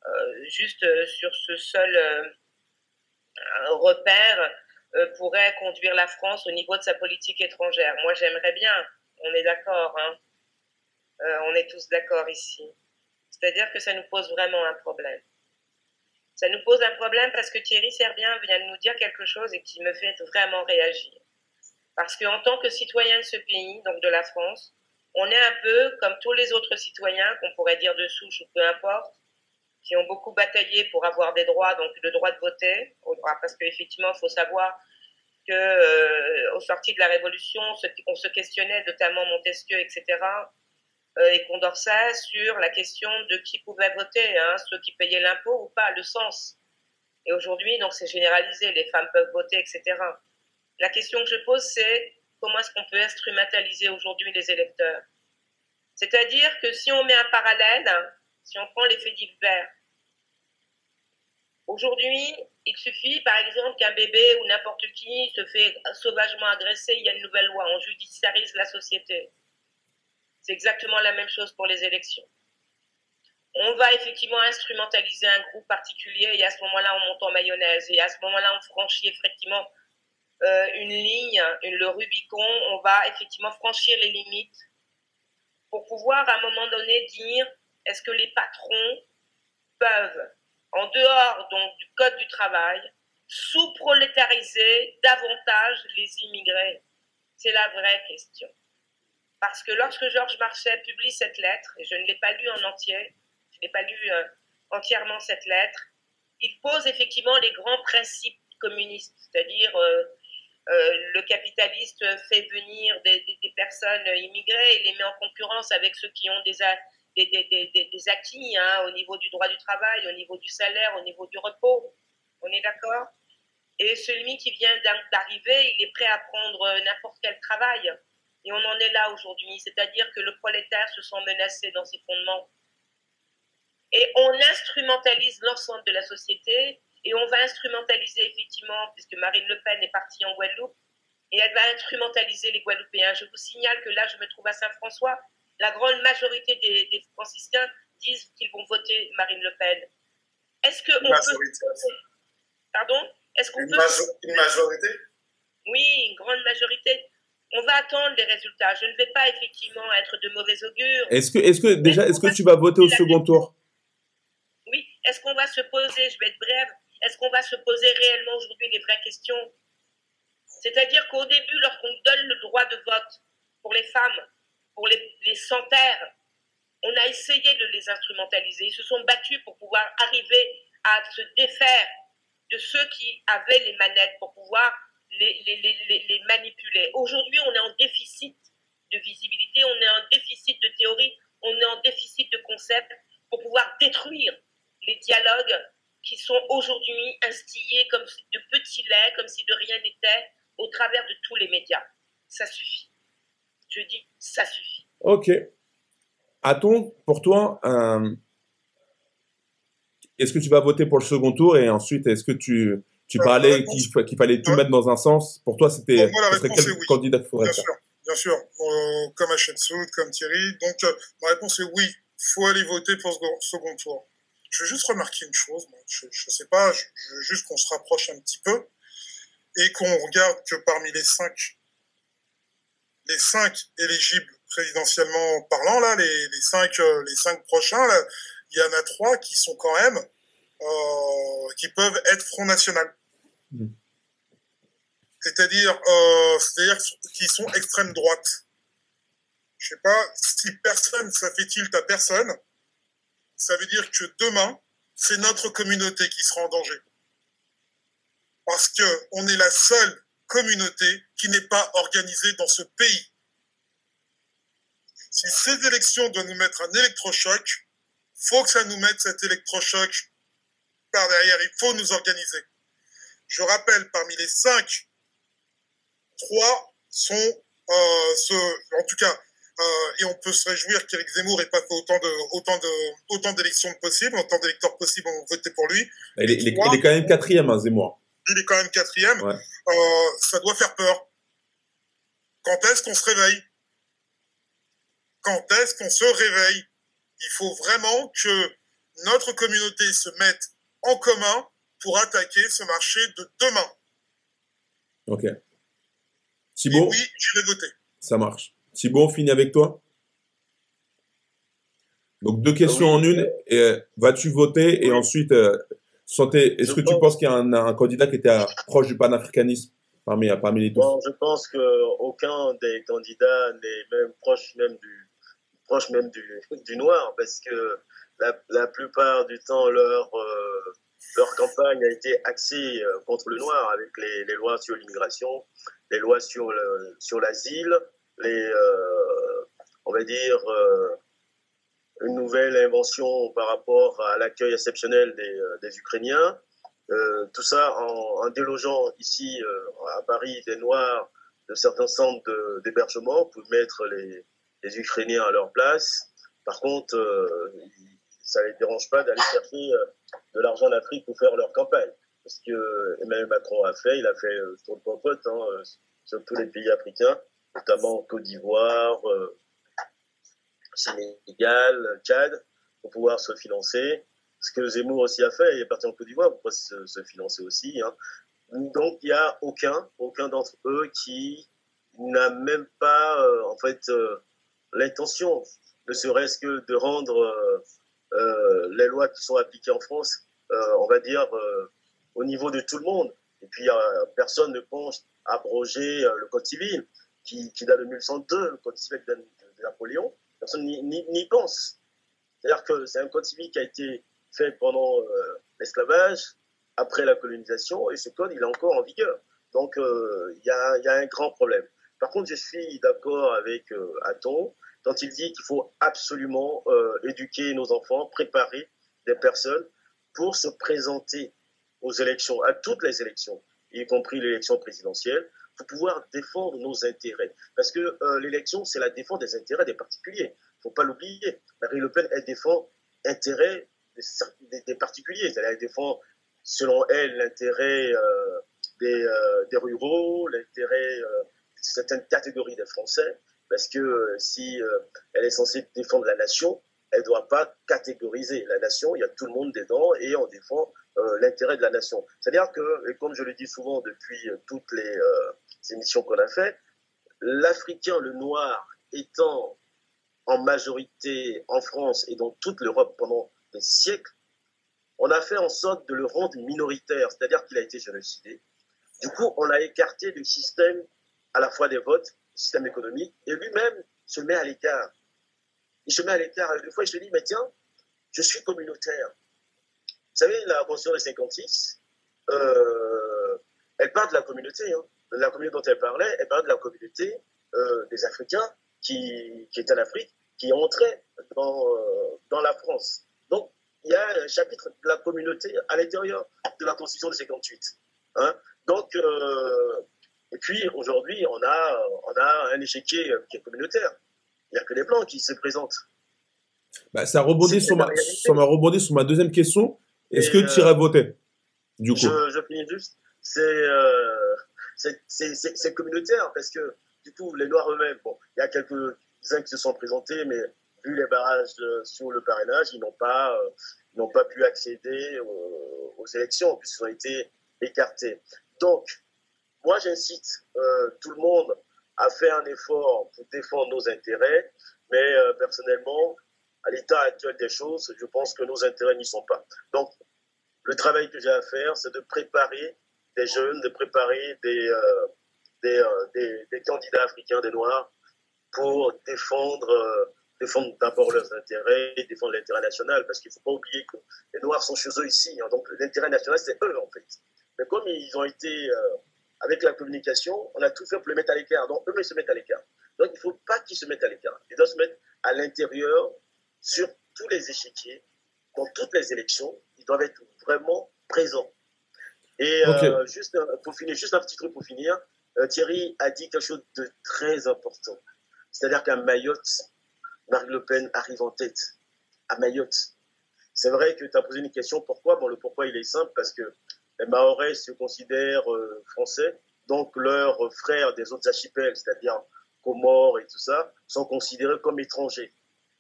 euh, juste sur ce seul repère pourrait conduire la France au niveau de sa politique étrangère. Moi, j'aimerais bien, on est d'accord, hein on est tous d'accord ici. C'est-à-dire que ça nous pose vraiment un problème. Ça nous pose un problème parce que Thierry Serbien vient de nous dire quelque chose et qui me fait vraiment réagir. Parce qu'en tant que citoyen de ce pays, donc de la France, on est un peu comme tous les autres citoyens, qu'on pourrait dire de souche ou peu importe, qui ont beaucoup bataillé pour avoir des droits, donc le droit de voter, parce qu'effectivement, il faut savoir que euh, au sorti de la Révolution, on se, questionnait, notamment Montesquieu, etc., et Condorcet sur la question de qui pouvait voter, hein, ceux qui payaient l'impôt ou pas, le sens. Et aujourd'hui, donc, c'est généralisé, les femmes peuvent voter, etc. La question que je pose, c'est comment est-ce qu'on peut instrumentaliser aujourd'hui les électeurs? C'est-à-dire que si on met un parallèle, si on prend les faits divers, aujourd'hui, il suffit par exemple qu'un bébé ou n'importe qui se fait sauvagement agresser, il y a une nouvelle loi, on judiciarise la société. C'est exactement la même chose pour les élections. On va effectivement instrumentaliser un groupe particulier et à ce moment-là, on monte en mayonnaise. Et à ce moment-là, on franchit effectivement euh, une ligne, le Rubicon. On va effectivement franchir les limites pour pouvoir à un moment donné dire est-ce que les patrons peuvent, en dehors du code du travail, sous-prolétariser davantage les immigrés? C'est la vraie question. Parce que lorsque Georges Marchais publie cette lettre, et je ne l'ai pas lu en entier, je n'ai pas lu euh, entièrement cette lettre, il pose effectivement les grands principes communistes, c'est-à-dire euh, euh, le capitaliste fait venir des, personnes immigrées et les met en concurrence avec ceux qui ont des acquis hein, au niveau du droit du travail, au niveau du salaire, au niveau du repos. On est d'accord? Et celui qui vient d'arriver, il est prêt à prendre n'importe quel travail. Et on en est là aujourd'hui, c'est-à-dire que le prolétaire se sent menacé dans ses fondements. Et on instrumentalise l'ensemble de la société et on va instrumentaliser effectivement, puisque Marine Le Pen est partie en Guadeloupe, et elle va instrumentaliser les Guadeloupéens. Je vous signale que là, je me trouve à Saint-François. La grande majorité des, franciscains disent qu'ils vont voter Marine Le Pen. Est-ce que une majorité. Pardon? Est-ce qu'on peut... une majorité? Oui, une grande majorité on va attendre les résultats. Je ne vais pas effectivement être de mauvais augure. Est-ce que, est-ce que déjà, est-ce que tu vas voter au second tour? Oui. Est-ce qu'on va se poser, je vais être brève, est-ce qu'on va se poser réellement aujourd'hui les vraies questions? C'est-à-dire qu'au début, lorsqu'on donne le droit de vote pour les femmes, pour les, les sans-terres, on a essayé de les instrumentaliser. Ils se sont battus pour pouvoir arriver à se défaire de ceux qui avaient les manettes pour pouvoir les, les. Aujourd'hui, on est en déficit de visibilité, on est en déficit de théorie, on est en déficit de concepts pour pouvoir détruire les dialogues qui sont aujourd'hui instillés comme de petits laits, comme si de rien n'était, au travers de tous les médias. Ça suffit. Je dis, ça suffit. Ok. A-t-on, pour toi, est-ce que tu vas voter pour le second tour et ensuite, est-ce que tu, tu parlais qu'il fallait tout mettre dans un sens. Pour toi, c'était quel candidat qu'il faudrait Bien sûr, bien sûr. Euh, comme Soud, comme Thierry. Donc, euh, ma réponse est oui. Il faut aller voter pour ce second tour. Je veux juste remarquer une chose. je ne sais pas. Je, veux juste qu'on se rapproche un petit peu et qu'on regarde que parmi les cinq, les cinq éligibles présidentiellement parlant, là, les, les cinq, euh, les cinq prochains, il y en a trois qui sont quand même, euh, qui peuvent être Front National. Mm. C'est-à-dire, euh, c'est-à-dire qu'ils sont extrême droite. Je sais pas, si personne, ça fait tilt à personne, ça veut dire que demain, c'est notre communauté qui sera en danger. Parce que on est la seule communauté qui n'est pas organisée dans ce pays. Si ces élections doivent nous mettre un électrochoc, faut que ça nous mette cet électrochoc par derrière. Il faut nous organiser. Je rappelle, parmi les cinq, trois sont, euh, ce, en tout cas, euh, et on peut se réjouir qu'Éric Zemmour n'ait pas fait autant de, autant de, autant d'élections possibles, autant d'électeurs possibles ont voté pour lui. Il est, il est, quand même quatrième, hein, Zemmour. Il est quand même quatrième. Euh, ça doit faire peur. Quand est-ce qu'on se réveille? Quand est-ce qu'on se réveille? Il faut vraiment que notre communauté se mette en commun pour attaquer ce marché de demain. Ok. Thibaut Oui, je vais voter. Ça marche. Thibaut, on finit avec toi Donc deux questions en une. Euh, vas-tu voter Et ensuite, euh, est-ce que tu penses qu'il y a un, candidat qui était proche du panafricanisme parmi, parmi les deux Je pense qu'aucun des candidats n'est même proche même du, proche même du, du noir parce que la, la plupart du temps, leur, euh, leur campagne a été axée euh, contre le noir avec les, lois sur l'immigration, les lois sur l'asile, sur les, euh, on va dire, une nouvelle invention par rapport à l'accueil exceptionnel des, Ukrainiens. tout ça en, délogeant ici à Paris des Noirs de certains centres d'hébergement pour mettre les, les, Ukrainiens à leur place. Par contre, ça les dérange pas d'aller chercher de l'argent en Afrique pour faire leur campagne. Ce que Emmanuel Macron a fait, il a fait sur le popote hein, sur tous les pays africains, notamment Côte d'Ivoire, euh, Sénégal, Tchad, pour pouvoir se financer. Ce que Zemmour aussi a fait, il est parti en Côte d'Ivoire pour pouvoir se, financer aussi. Hein. Donc il n'y a aucun, aucun d'entre eux qui n'a même pas euh, en fait euh, l'intention, ne serait-ce que de rendre les lois qui sont appliquées en France, on va dire au niveau de tout le monde. Et puis personne ne pense abroger le code civil qui, date de 1102, le code civil de, Napoléon, personne n'y pense. C'est-à-dire que c'est un code civil qui a été fait pendant euh, l'esclavage, après la colonisation, et ce code, il est encore en vigueur. Donc, euh, il y, a, y, a, un grand problème. Par contre, je suis d'accord avec euh, Aton quand il dit qu'il faut absolument éduquer nos enfants, préparer des personnes pour se présenter aux élections, à toutes les élections, y compris l'élection présidentielle, pour pouvoir défendre nos intérêts. Parce que euh, l'élection, c'est la défense des intérêts des particuliers. Il ne faut pas l'oublier. Marine Le Pen, elle défend l'intérêt des, particuliers. Elle défend, selon elle, l'intérêt euh, des, euh, des, ruraux, l'intérêt de certaines catégories des Français. Parce que si elle est censée défendre la nation, elle ne doit pas catégoriser la nation. Il y a tout le monde dedans et on défend euh, l'intérêt de la nation. C'est-à-dire que, et comme je le dis souvent depuis euh, toutes les euh, émissions qu'on a faites, l'Africain, le noir, étant en majorité en France et dans toute l'Europe pendant des siècles, on a fait en sorte de le rendre minoritaire, c'est-à-dire qu'il a été génocidé. Du coup, on a écarté du système à la fois des votes, système économique, et lui-même se met à l'écart. Il se met à l'écart. Des fois, il se dit, mais tiens, je suis communautaire. Vous savez, la Constitution de 56, euh, elle parle de la communauté. Hein. La communauté dont elle parlait, elle parle de la communauté euh, des Africains qui, qui étaient en Afrique, qui entraient dans, euh, dans la France. Donc, il y a un chapitre de la communauté à l'intérieur de la Constitution de 58. Hein. Donc, et puis aujourd'hui, on a, on a un échiquier qui est communautaire. Il n'y a que les Blancs qui se présentent. Bah, ça rebondit sur ma, sur ma, rebondit sur ma deuxième question. Est-ce que tu irais voter du coup? Je, finis juste. Euh, c'est communautaire parce que du coup, les Noirs eux-mêmes, bon, il y a quelques-uns qui se sont présentés, mais vu les barrages sur le parrainage, ils n'ont pas, euh, n'ont pas pu accéder aux, élections puisqu'ils ont été écartés. Donc, moi, j'incite euh, tout le monde à faire un effort pour défendre nos intérêts, mais personnellement, à l'état actuel des choses, je pense que nos intérêts n'y sont pas. Donc, le travail que j'ai à faire, c'est de préparer des jeunes, de préparer des, euh, euh, des, candidats africains, des Noirs, pour défendre, euh, d'abord leurs intérêts, défendre l'intérêt national, parce qu'il ne faut pas oublier que les Noirs sont chez eux ici. Hein. donc, l'intérêt national, c'est eux, en fait. Mais comme ils ont été, avec la communication, on a tout fait pour les mettre à l'écart. Donc, eux, ils se mettent à l'écart. Donc, il ne faut pas qu'ils se mettent à l'écart. Ils doivent se mettre à l'intérieur sur tous les échiquiers, dans toutes les élections, ils doivent être vraiment présents. Et euh, juste pour finir, juste un petit truc pour finir, euh, Thierry a dit quelque chose de très important. C'est-à-dire qu'à Mayotte, Marine Le Pen arrive en tête. À Mayotte. C'est vrai que tu as posé une question, pourquoi? Bon, le pourquoi, il est simple, parce que les Mahorais se considèrent euh, français, donc leurs frères des autres archipels, c'est-à-dire Comores et tout ça, sont considérés comme étrangers.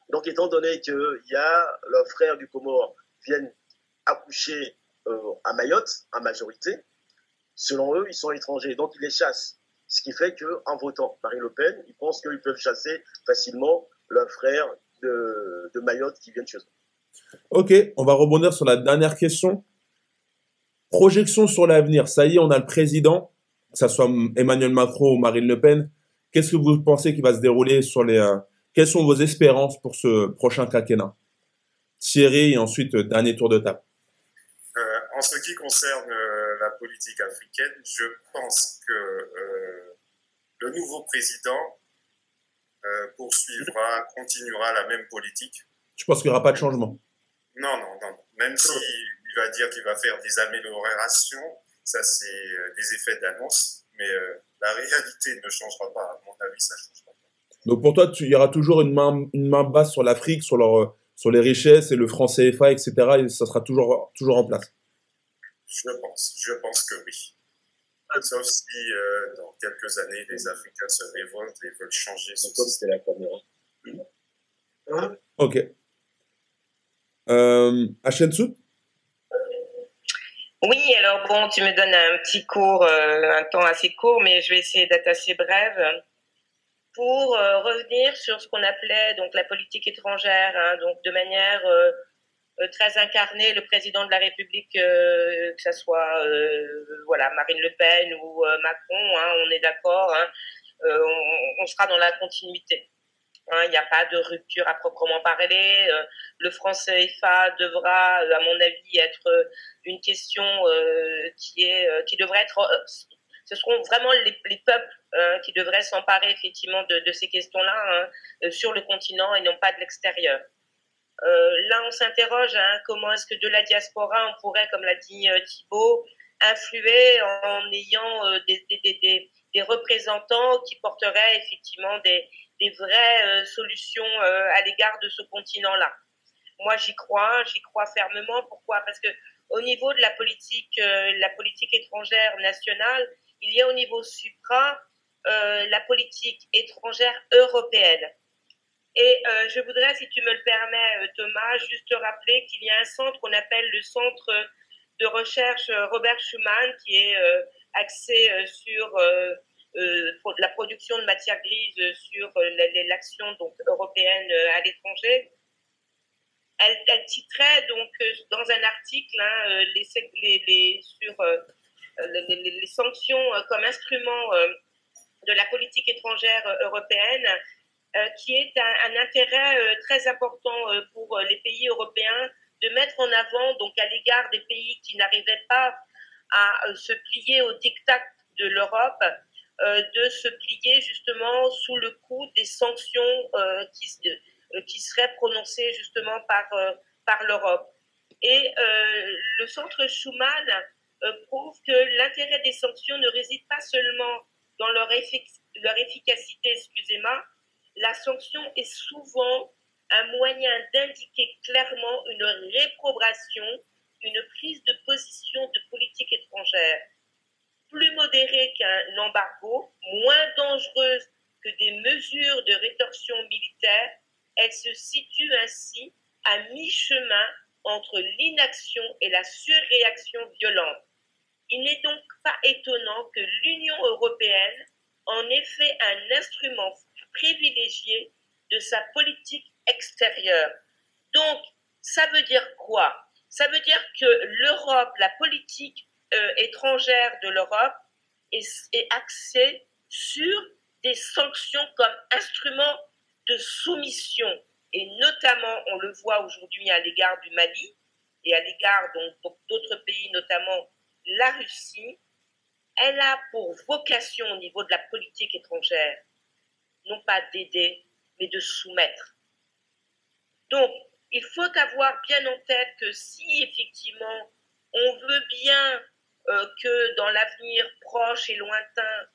Donc, étant donné qu'il y a leurs frères du Comore viennent accoucher euh, à Mayotte, en majorité, selon eux, ils sont étrangers. Donc, ils les chassent. Ce qui fait qu'en votant Marine Le Pen, ils pensent qu'ils peuvent chasser facilement leurs frères de, Mayotte qui viennent chez eux. Ok, on va rebondir sur la dernière question. Projection sur l'avenir. Ça y est, on a le président, que ce soit Emmanuel Macron ou Marine Le Pen. Qu'est-ce que vous pensez qui va se dérouler sur les, euh, quelles sont vos espérances pour ce prochain quinquennat? Thierry, et ensuite, euh, dernier tour de table. Euh, en ce qui concerne euh, la politique africaine, je pense que le nouveau président poursuivra, continuera la même politique. Je pense qu'il n'y aura pas de changement? Non, non, non. Même s'il va dire qu'il va faire des améliorations, ça c'est des effets d'annonce, mais la réalité ne changera pas. À mon avis, ça ne changera pas. Donc pour toi, il y aura toujours une main, une main basse sur l'Afrique, sur, leur, sur les richesses et le franc CFA, etc. Et ça sera toujours, toujours en place? Je pense, je pense que oui. Sauf si euh, dans quelques années, les Africains se révoltent et veulent changer ce système. la caméra. Hein? Ok. Euh, oui, alors bon, tu me donnes un petit cours, euh, un temps assez court, mais je vais essayer d'être assez brève pour euh, revenir sur ce qu'on appelait donc la politique étrangère, hein, donc de manière euh, très incarnée, le président de la République, que ce soit voilà Marine Le Pen ou Macron, hein, on est d'accord, hein, on, on, sera dans la continuité. Hein, il n'y a pas de rupture à proprement parler. Euh, le franc CFA devra, euh, à mon avis, être euh, une question qui est qui devrait être. ce seront vraiment les, les peuples qui devraient s'emparer effectivement de, ces questions-là hein, sur le continent et non pas de l'extérieur. là, on s'interroge hein, comment est-ce que de la diaspora, on pourrait, comme l'a dit Thibault, influer en ayant des, des, représentants qui porteraient effectivement des, des vraies euh, solutions euh, à l'égard de ce continent-là. Moi, j'y crois, j'y crois fermement. Pourquoi? Parce que au niveau de la politique, euh, la politique étrangère nationale, il y a au niveau supra la politique étrangère européenne. Et je voudrais, si tu me le permets, Thomas, juste rappeler qu'il y a un centre qu'on appelle le centre de recherche Robert Schuman, qui est axé sur la production de matières grises sur euh, l'action donc européenne euh, à l'étranger. Elle, elle, titrait donc dans un article hein, les, sur les, sanctions comme instrument de la politique étrangère européenne, qui est un, intérêt très important pour les pays européens de mettre en avant donc à l'égard des pays qui n'arrivaient pas à se plier au diktat de l'Europe, euh, de se plier justement sous le coup des sanctions euh, qui, euh, qui seraient prononcées justement par, par l'Europe. Et le centre Schuman prouve que l'intérêt des sanctions ne réside pas seulement dans leur, leur efficacité, excusez-moi, la sanction est souvent un moyen d'indiquer clairement une réprobation, une prise de position de politique étrangère plus modérée qu'un embargo, moins dangereuse que des mesures de rétorsion militaire, elle se situe ainsi à mi-chemin entre l'inaction et la surréaction violente. Il n'est donc pas étonnant que l'Union européenne en ait fait un instrument privilégié de sa politique extérieure. Donc, ça veut dire quoi? Ça veut dire que l'Europe, la politique euh, étrangère de l'Europe est, est axée sur des sanctions comme instrument de soumission. Et notamment, on le voit aujourd'hui à l'égard du Mali et à l'égard d'autres pays, notamment la Russie. Elle a pour vocation au niveau de la politique étrangère, non pas d'aider, mais de soumettre. Donc, il faut avoir bien en tête que si effectivement on veut bien que dans l'avenir proche et lointain,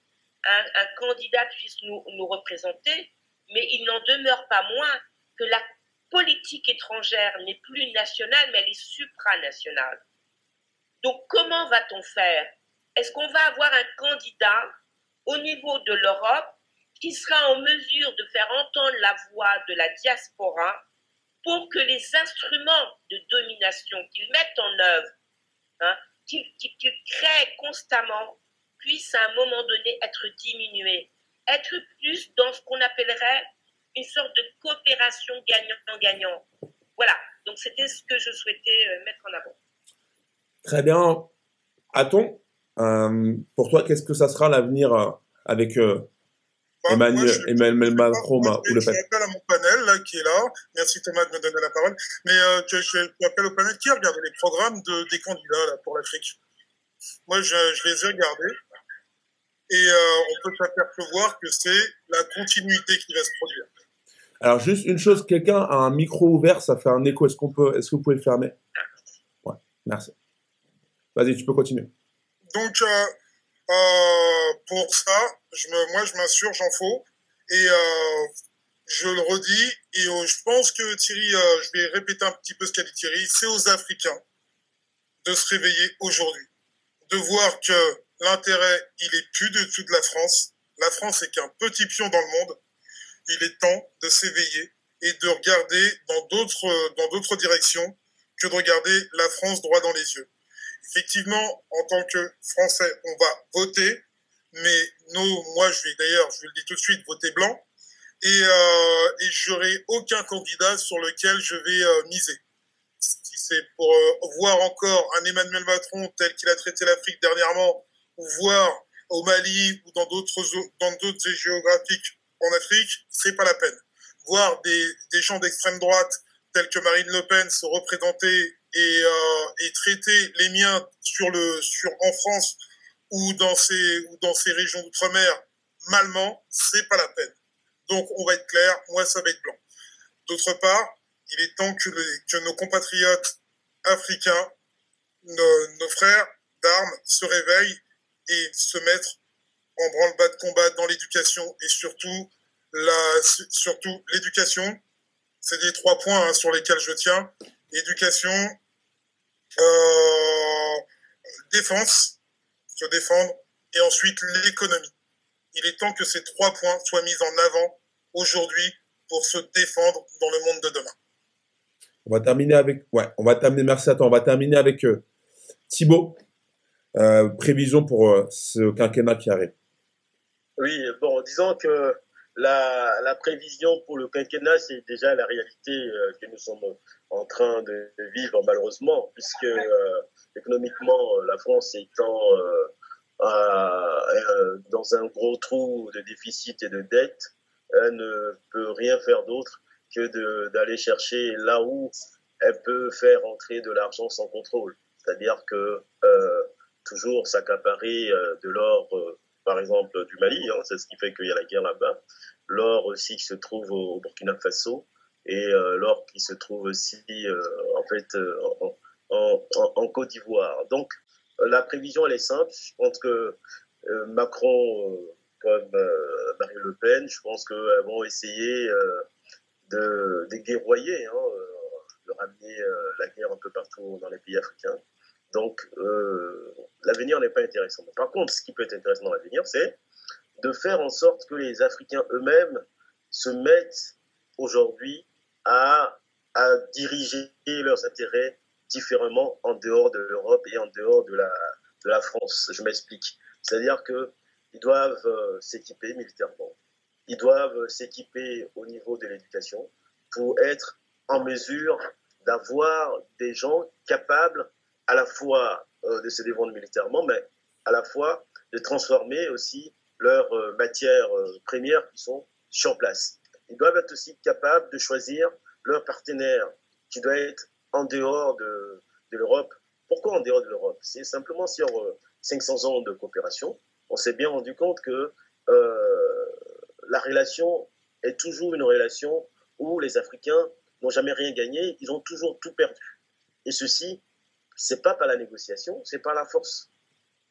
un, candidat puisse nous, nous représenter, mais il n'en demeure pas moins que la politique étrangère n'est plus nationale, mais elle est supranationale. Donc comment va-t-on faire? Est-ce qu'on va avoir un candidat au niveau de l'Europe qui sera en mesure de faire entendre la voix de la diaspora pour que les instruments de domination qu'ils mettent en œuvre hein, qui, crée constamment puisse à un moment donné être diminué, être plus dans ce qu'on appellerait une sorte de coopération gagnant-gagnant. Voilà, donc c'était ce que je souhaitais euh, mettre en avant. Très bien. Aton, euh, pour toi, qu'est-ce que ça sera l'avenir euh, Emmanuel, Emmanuel Macron ou le Je appelle à mon panel là, qui est là. Merci Thomas de me donner la parole. Mais euh, je, je appelle au panel qui a regardé les programmes de, des candidats là, pour l'Afrique? Moi, je, je, les ai regardés. et euh, on peut s'apercevoir que c'est la continuité qui va se produire. Alors juste une chose, quelqu'un a un micro ouvert, ça fait un écho. Est-ce qu'on peut, est-ce que vous pouvez le fermer? Ouais, merci. Vas-y, tu peux continuer. Donc euh, euh, pour ça, je me, moi je m'insurge en faux et euh, je le redis. Et euh, je pense que Thierry, euh, je vais répéter un petit peu ce qu'a dit Thierry, c'est aux Africains de se réveiller aujourd'hui, de voir que l'intérêt il est plus du tout de la France. La France est qu'un petit pion dans le monde. Il est temps de s'éveiller et de regarder dans d'autres dans d'autres directions que de regarder la France droit dans les yeux. Effectivement, en tant que Français, on va voter, mais nous, moi, je vais d'ailleurs, je vous le dis tout de suite, voter blanc, et, euh, et j'aurai aucun candidat sur lequel je vais euh, miser. C'est pour euh, voir encore un Emmanuel Macron tel qu'il a traité l'Afrique dernièrement, ou voir au Mali ou dans d'autres dans d'autres géographiques en Afrique, c'est pas la peine. Voir des, des gens d'extrême droite tels que Marine Le Pen se représenter et, euh, et traiter les miens sur le sur en France ou dans ces ou dans ces régions d'outre-mer malement, c'est pas la peine. Donc on va être clair, moi ça va être blanc. D'autre part, il est temps que, les, que nos compatriotes africains, nos, frères d'armes se réveillent et se mettent en branle-bas de combat dans l'éducation et surtout la, surtout l'éducation. C'est des trois points hein, sur lesquels je tiens. Éducation, euh, défense, se défendre, et ensuite l'économie. Il est temps que ces trois points soient mis en avant aujourd'hui pour se défendre dans le monde de demain. On va terminer avec, ouais, on va terminer, merci à toi, on va terminer avec euh, Thibaut. Euh, prévision pour euh, ce quinquennat qui arrive. Oui, bon, disons que la, prévision pour le quinquennat, c'est déjà la réalité euh, que nous sommes en train de, vivre malheureusement, puisque euh, économiquement, la France étant euh, dans un gros trou de déficit et de dette, elle ne peut rien faire d'autre que d'aller chercher là où elle peut faire entrer de l'argent sans contrôle. C'est-à-dire que toujours s'accaparer de l'or, par exemple, du Mali, hein, c'est ce qui fait qu'il y a la guerre là-bas, l'or aussi qui se trouve au, Burkina Faso, et euh, l'or qui se trouve aussi, euh, euh, en Côte d'Ivoire. Donc, la prévision, elle est simple. Je pense que Macron, comme Marine Le Pen, je pense qu'elles vont essayer de, de guerroyer, hein, de ramener la guerre un peu partout dans les pays africains. Donc, euh, l'avenir n'est pas intéressant. Par contre, ce qui peut être intéressant dans l'avenir, c'est de faire en sorte que les Africains eux-mêmes se mettent aujourd'hui à, diriger leurs intérêts différemment en dehors de l'Europe et en dehors de la, de la France. Je m'explique. C'est-à-dire qu'ils doivent euh, s'équiper militairement, ils doivent s'équiper au niveau de l'éducation pour être en mesure d'avoir des gens capables à la fois euh, de se défendre militairement, mais à la fois de transformer aussi leurs euh, matières euh, premières qui sont sur place. Ils doivent être aussi capables de choisir leur partenaire qui doit être en dehors de, de l'Europe. Pourquoi en dehors de l'Europe? C'est simplement sur 500 ans de coopération, on s'est bien rendu compte que euh, la relation est toujours une relation où les Africains n'ont jamais rien gagné, ils ont toujours tout perdu. Et ceci c'est pas par la négociation, c'est par la force,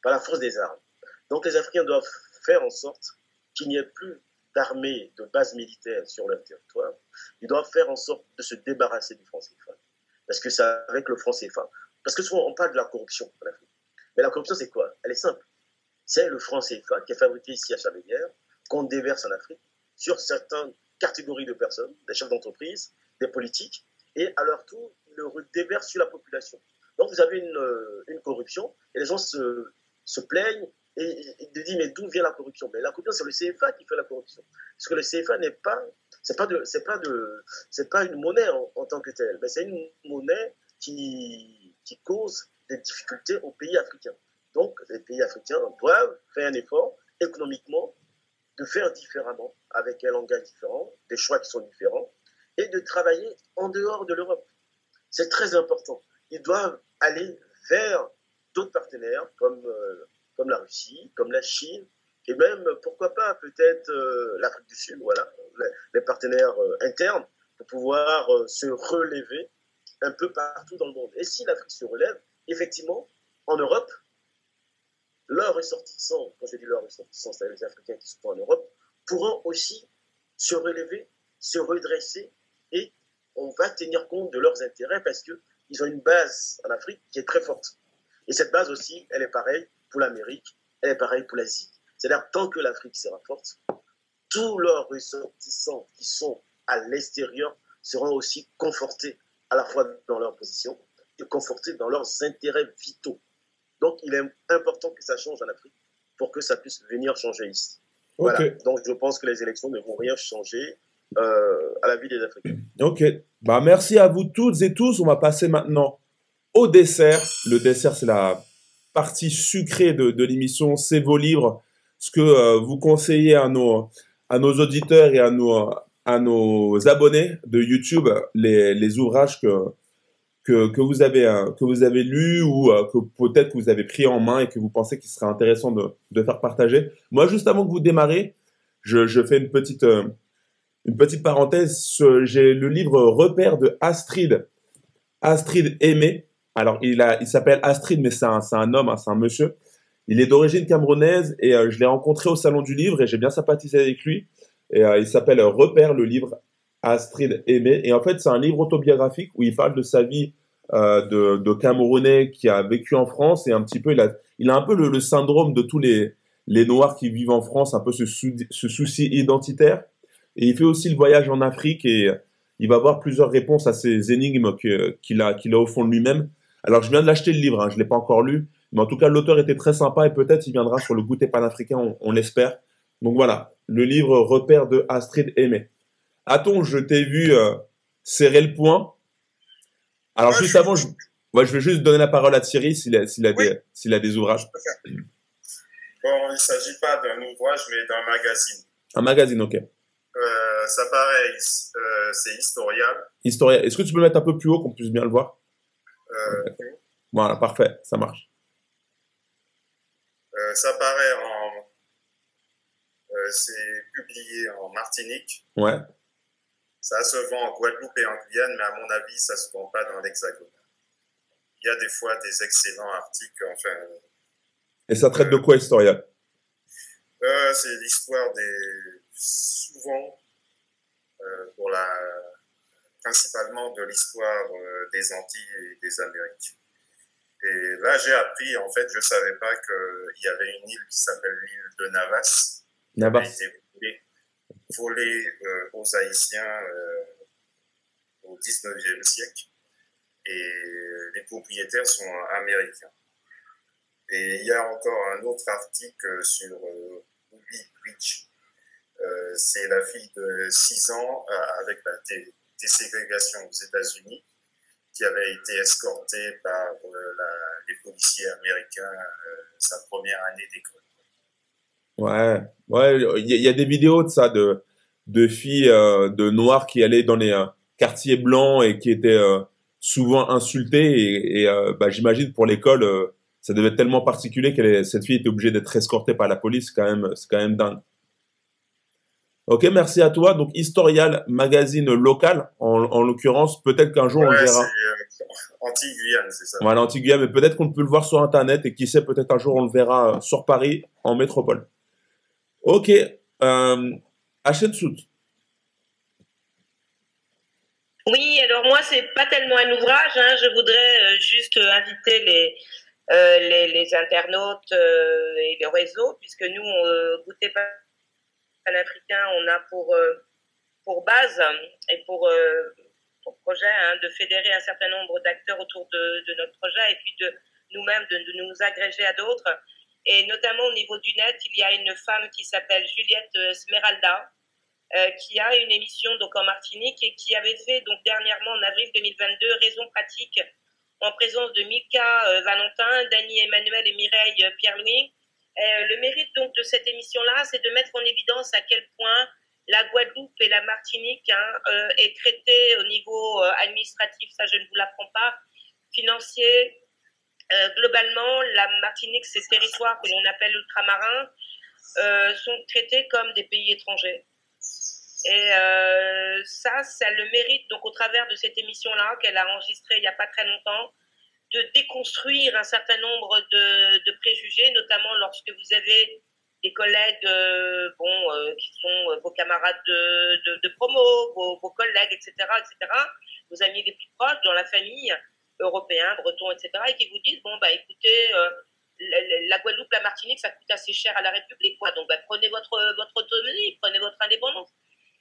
par la force des armes. Donc les Africains doivent faire en sorte qu'il n'y ait plus d'armées, de bases militaires sur leur territoire. Ils doivent faire en sorte de se débarrasser du franc CFA. Parce que c'est avec le franc CFA. Parce que souvent on parle de la corruption en Afrique. Mais la corruption c'est quoi? Elle est simple. C'est le franc CFA qui est fabriqué ici à Chavelière, qu'on déverse en Afrique sur certaines catégories de personnes, des chefs d'entreprise, des politiques, et à leur tour, ils le redéversent sur la population. Donc vous avez une, euh, une corruption et les gens se, plaignent et, et disent mais d'où vient la corruption? Mais la corruption c'est le CFA qui fait la corruption. Parce que le CFA n'est pas c'est pas de c'est pas de c'est pas une monnaie en, en tant que telle, mais c'est une monnaie qui qui cause des difficultés aux pays africains. Donc les pays africains doivent faire un effort économiquement de faire différemment avec un langage différent, des choix qui sont différents et de travailler en dehors de l'Europe. C'est très important. Ils doivent aller vers d'autres partenaires comme, euh, comme la Russie, comme la Chine, et même, pourquoi pas, peut-être l'Afrique du Sud, voilà, les, partenaires internes, pour pouvoir se relever un peu partout dans le monde. Et si l'Afrique se relève, effectivement, en Europe, leurs ressortissants, quand je dis leurs ressortissants, c'est-à-dire les Africains qui sont en Europe, pourront aussi se relever, se redresser et on va tenir compte de leurs intérêts parce qu'ils ont une base en Afrique qui est très forte. Et cette base aussi, elle est pareille pour l'Amérique, elle est pareille pour l'Asie. C'est-à-dire, tant que l'Afrique sera forte, tous leurs ressortissants qui sont à l'extérieur seront aussi confortés à la fois dans leur position et confortés dans leurs intérêts vitaux. Donc, il est important que ça change en Afrique pour que ça puisse venir changer ici. Voilà. Donc, je pense que les élections ne vont rien changer à la vie des Africains. Ok. Bah, merci à vous toutes et tous. On va passer maintenant au dessert. Le dessert, c'est la partie sucrée de, de l'émission. C'est vos livres. Ce que euh, vous conseillez à nos, à nos auditeurs et à nos, à nos abonnés de YouTube les, les ouvrages que, que, que, vous avez, euh, que vous avez lus ou euh, que peut-être que vous avez pris en main et que vous pensez qu'il serait intéressant de, de faire partager. Moi, juste avant que vous démarrez, je, je fais une petite, euh, une petite parenthèse. J'ai le livre Repère de Astrid, Astrid Aimé. Alors, il, s'appelle Astrid, mais c'est un, un homme, hein, c'est un monsieur. Il est d'origine camerounaise et je l'ai rencontré au salon du livre et j'ai bien sympathisé avec lui. Et euh, il s'appelle Repère, le livre Astrid Aimé. Et en fait, c'est un livre autobiographique où il parle de sa vie euh, de, Camerounais qui a vécu en France et un petit peu, il a, un peu le, syndrome de tous les, Noirs qui vivent en France, un peu ce souci identitaire. Et il fait aussi le voyage en Afrique et il va avoir plusieurs réponses à ces énigmes qu'il a, qu'il a au fond de lui-même. Alors, je viens de l'acheter le livre, hein, je l'ai pas encore lu, mais en tout cas, l'auteur était très sympa et peut-être il viendra sur le goûter panafricain, on, on l'espère. Donc voilà, le livre Repère de Astrid Aimé. Aton, je t'ai vu euh, serrer le point. Alors juste avant, je, je vais juste donner la parole à Thierry s'il a, s'il a, des, a des ouvrages. Bon, il ne s'agit pas d'un ouvrage, mais d'un magazine. Un magazine, ok. Euh, ça paraît, euh, c'est historial. Historial. Est-ce que tu peux mettre un peu plus haut qu'on puisse bien le voir? Voilà, parfait, ça marche. ça paraît en euh, c'est publié en Martinique. Ouais. Ça se vend en Guadeloupe et en Guyane, mais à mon avis, ça se vend pas dans l'Hexagone. Il y a des fois des excellents articles, enfin. Et ça traite de quoi, Historia? euh, C'est l'histoire des. Souvent, euh, pour la. Principalement de l'histoire des Antilles et des Amériques. Et là, j'ai appris, en fait, je savais pas qu'il y avait une île qui s'appelle l'île de Navas, Navas. a été volé, euh, aux Haïtiens euh, au 19e siècle. Et les propriétaires sont américains. Et il y a encore un autre article sur euh, Ruby Bridge. Euh, c'est la fille de 6 ans avec la déségrégation aux États-Unis qui avait été escortée par la, les policiers américains sa première année d'école. Ouais, ouais, il y, a des vidéos de ça, de, filles euh, de noirs qui allaient dans les euh, quartiers blancs et qui étaient euh, souvent insultées. Et, bah, j'imagine pour l'école, ça devait être tellement particulier que cette fille était obligée d'être escortée par la police. Quand même, c'est quand même dingue. Ok, merci à toi. Donc, Historial, magazine local, en, en l'occurrence, peut-être qu'un jour on le verra. Anti-Guyane, c'est ça. Voilà, Anti-Guyane, mais peut-être qu'on peut le voir sur Internet et qui sait, peut-être un jour on le verra sur Paris, en métropole. Ok. Euh, Sout. Oui, alors moi, c'est pas tellement un ouvrage. Hein. Je voudrais euh, juste inviter les, euh, les, les, internautes euh, et les réseaux, puisque nous, euh, Goûter panafricain, on a pour, pour base et pour, pour projet hein, de fédérer un certain nombre d'acteurs autour de, notre projet et puis de nous-mêmes de, nous agréger à d'autres. Et notamment au niveau du net, il y a une femme qui s'appelle Juliette euh, Smeralda, euh, qui a une émission donc en Martinique et qui avait fait donc dernièrement en avril 2022 Raison pratique en présence de Mika euh, Valentin, Dany Emmanuel et Mireille euh, le mérite donc de cette émission-là, c'est de mettre en évidence à quel point la Guadeloupe et la Martinique hein, est traitée au niveau administratif, ça je ne vous l'apprends pas, financier, euh, globalement, la Martinique, c'est ce territoire que l'on appelle ultramarin, sont traités comme des pays étrangers. Et euh, ça, ça le mérite, donc au travers de cette émission-là, qu'elle a enregistrée il n'y a pas très longtemps, de déconstruire un certain nombre de, préjugés, notamment lorsque vous avez des collègues euh, bon, euh, qui sont vos camarades de, promo, vos, collègues, etc., etc., vos amis les plus proches dans la famille, européens, bretons, etc., et qui vous disent, bon, bah écoutez, la, Guadeloupe, la Martinique, ça coûte assez cher à la République. Donc, bah, prenez votre, votre autonomie, prenez votre indépendance.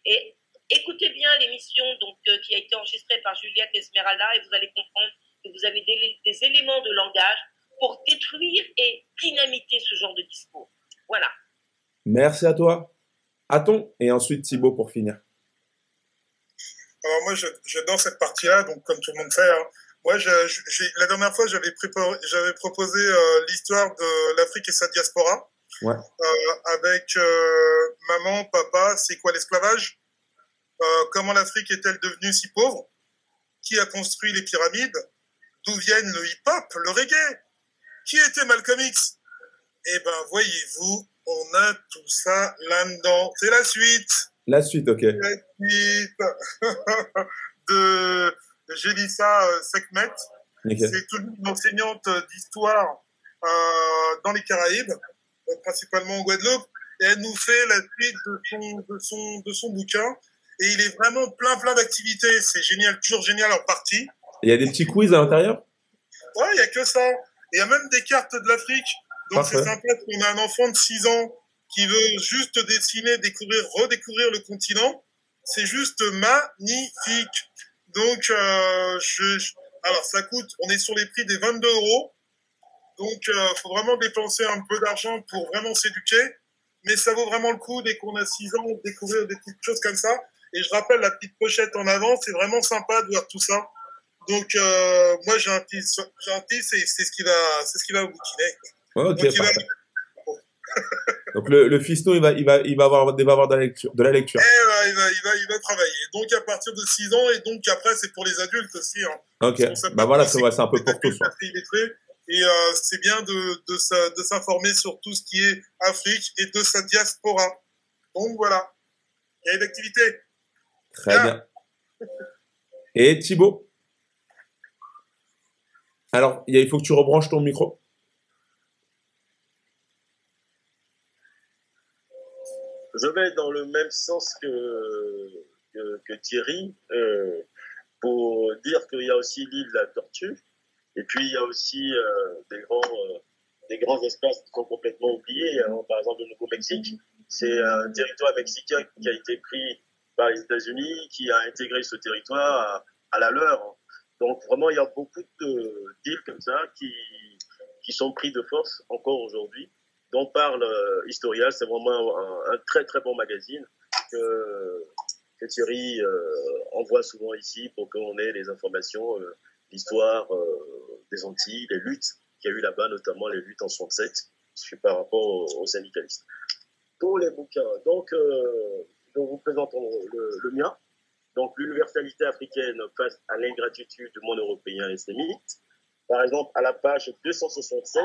Et écoutez bien l'émission donc euh, qui a été enregistrée par Juliette Esmeralda et vous allez comprendre que vous avez des, des éléments de langage pour détruire et dynamiter ce genre de discours. Voilà. Merci à toi. Aton et ensuite Thibaut pour finir. Alors moi, j'adore cette partie-là, donc comme tout le monde sait, hein. moi, la dernière fois, j'avais proposé euh, l'histoire de l'Afrique et sa diaspora. Ouais. Euh, avec euh, maman, papa, c'est quoi l'esclavage? Euh, Comment l'Afrique est-elle devenue si pauvre? Qui a construit les pyramides? D'où viennent le hip-hop, le reggae Qui était Malcolm X? Eh ben, voyez-vous, on a tout ça là-dedans. C'est la suite. La suite, ok. La suite de Jelissa Sekmet. C'est une enseignante d'histoire euh, dans les Caraïbes principalement en Guadeloupe, et elle nous fait la suite de son, de son, de son bouquin. Et il est vraiment plein, plein d'activités. C'est génial, toujours génial en partie. Il y a des petits quiz à l'intérieur Ouais, il y a que ça. Il y a même des cartes de l'Afrique. Donc c'est sympa qu'on a un enfant de 6 ans qui veut juste dessiner, découvrir, redécouvrir le continent. C'est juste magnifique. Donc, euh, je, alors ça coûte, on est sur les prix des 22 euros. Donc, il euh, faut vraiment dépenser un peu d'argent pour vraiment s'éduquer. Mais ça vaut vraiment le coup dès qu'on a 6 ans de découvrir des petites choses comme ça. Et je rappelle la petite pochette en avant, c'est vraiment sympa de voir tout ça. Donc, euh, moi, j'ai un petit, j'ai un petit, c'est, c'est ce qui va, c'est ce qui va bouquiner. Ouais, ok, Donc, Donc le, le fiston, il va, il va, il va avoir, il va avoir de la lecture. De la lecture. Eh ben, il, va, il, va, il va travailler. Donc à partir de 6 ans, et donc après, c'est pour les adultes aussi. Hein. Ok. Bah voilà, c'est, c'est un peu pour tous. Et euh, c'est bien de, de, de s'informer sur tout ce qui est Afrique et de sa diaspora. Donc voilà, il y a une activité. Très bien. Et Thibaut? Alors, il faut que tu rebranches ton micro. Je vais dans le même sens que, que, Thierry euh, pour dire qu'il y a aussi l'île de la Tortue et puis, il y a aussi euh, des, grands, euh, des grands espaces qui sont complètement oubliés. Hein. Par exemple, le Nouveau-Mexique, c'est un territoire mexicain qui a été pris par les États-Unis, qui a intégré ce territoire à, la leur. Donc, vraiment, il y a beaucoup d'îles comme ça qui, qui sont pris de force encore aujourd'hui, dont parle euh, Historial. C'est vraiment un, un, très, très bon magazine que, que Thierry euh, envoie souvent ici pour qu'on ait les informations euh, l'histoire euh, des Antilles, les luttes qu'il y a eu là-bas, notamment les luttes en 67, par rapport aux, syndicalistes. Pour les bouquins, donc, euh, nous vous présentons le, le mien. Donc, l'universalité africaine face à l'ingratitude du monde européen et sémite. Par exemple, à la page 267,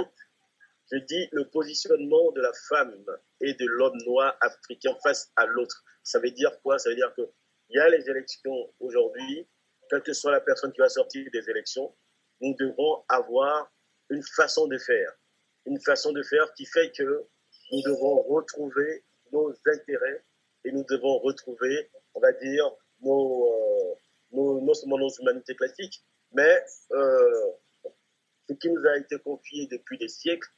je dis le positionnement de la femme et de l'homme noir africain face à l'autre. Ça veut dire quoi? Ça veut dire qu'il y a les élections aujourd'hui, quelle que soit la personne qui va sortir des élections, nous devons avoir une façon de faire. Une façon de faire qui fait que nous devons retrouver nos intérêts et nous devons retrouver, on va dire, nos, euh, nos nos humanités classiques, mais euh, ce qui nous a été confié depuis des siècles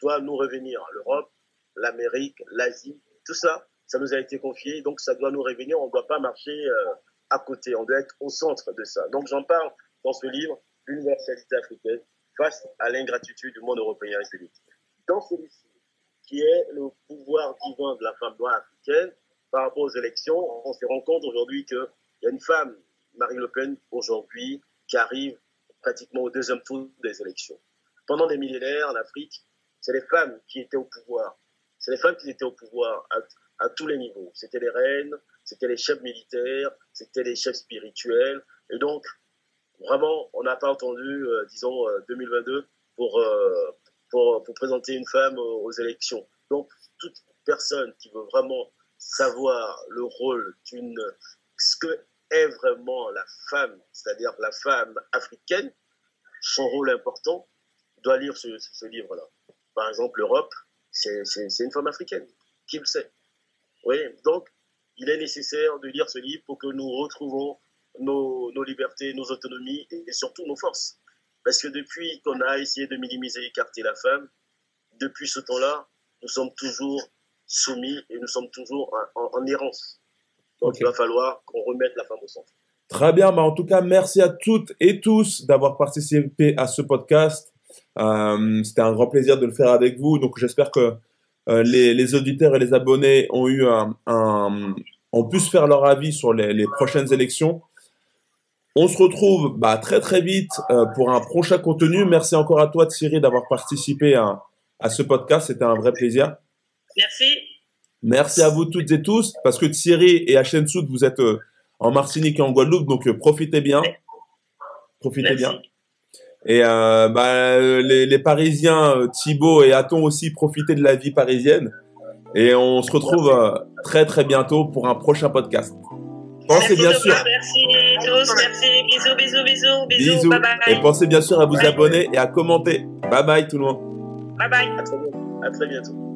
doit nous revenir. L'Europe, l'Amérique, l'Asie, tout ça, ça nous a été confié, donc ça doit nous revenir. On ne doit pas marcher euh, à côté, on doit être au centre de ça. Donc j'en parle dans ce livre, L'universalité africaine face à l'ingratitude du monde européen et Dans celui-ci, qui est le pouvoir divin de la femme noire africaine par rapport aux élections, on se rend compte aujourd'hui qu'il y a une femme, Marine Le Pen, aujourd'hui, qui arrive pratiquement au deuxième tour des élections. Pendant des millénaires, en Afrique, c'est les femmes qui étaient au pouvoir. C'est les femmes qui étaient au pouvoir à tous les niveaux. C'était les reines, c'était les chefs militaires, c'était les chefs spirituels. Et donc, vraiment, on n'a pas entendu, euh, disons, 2022 euh, pour, euh, pour, pour, présenter une femme aux, élections. Donc, personne qui veut vraiment savoir le rôle d'une, ce que est vraiment la femme, c'est-à-dire la femme africaine, son rôle important, doit lire ce, ce livre-là. Par exemple, l'Europe, c'est une femme africaine. Qui le sait Oui, donc il est nécessaire de lire ce livre pour que nous retrouvons nos, nos libertés, nos autonomies et, surtout nos forces. Parce que depuis qu'on a essayé de minimiser, écarter la femme, depuis ce temps-là, nous sommes toujours soumis et nous sommes toujours en, errance. Donc il va falloir qu'on remette la femme au centre. Très bien, bah en tout cas, merci à toutes et tous d'avoir participé à ce podcast. Euh, C'était un grand plaisir de le faire avec vous. Donc j'espère que euh, les, les, auditeurs et les abonnés ont eu un, un ont pu se faire leur avis sur les, les prochaines élections. On se retrouve bah, très très vite euh, pour un prochain contenu. Merci encore à toi Thierry d'avoir participé à, à ce podcast. C'était un vrai plaisir. Merci. Merci à vous toutes et tous parce que Thierry et HN Soud, vous êtes euh, en Martinique et en Guadeloupe, donc euh, profitez bien. Profitez bien. Et euh, bah, les, les, Parisiens, Thibaut et Aton aussi, profitez de la vie parisienne. Et on se retrouve euh, très très bientôt pour un prochain podcast. Pensez bien sûr. Merci tous, merci. Bisous, bisous, bisous, bisous. bisous. Bye bye. Et pensez bien sûr à vous abonner et à commenter. Bye bye tout le monde. Bye bye. À très bientôt. À très bientôt.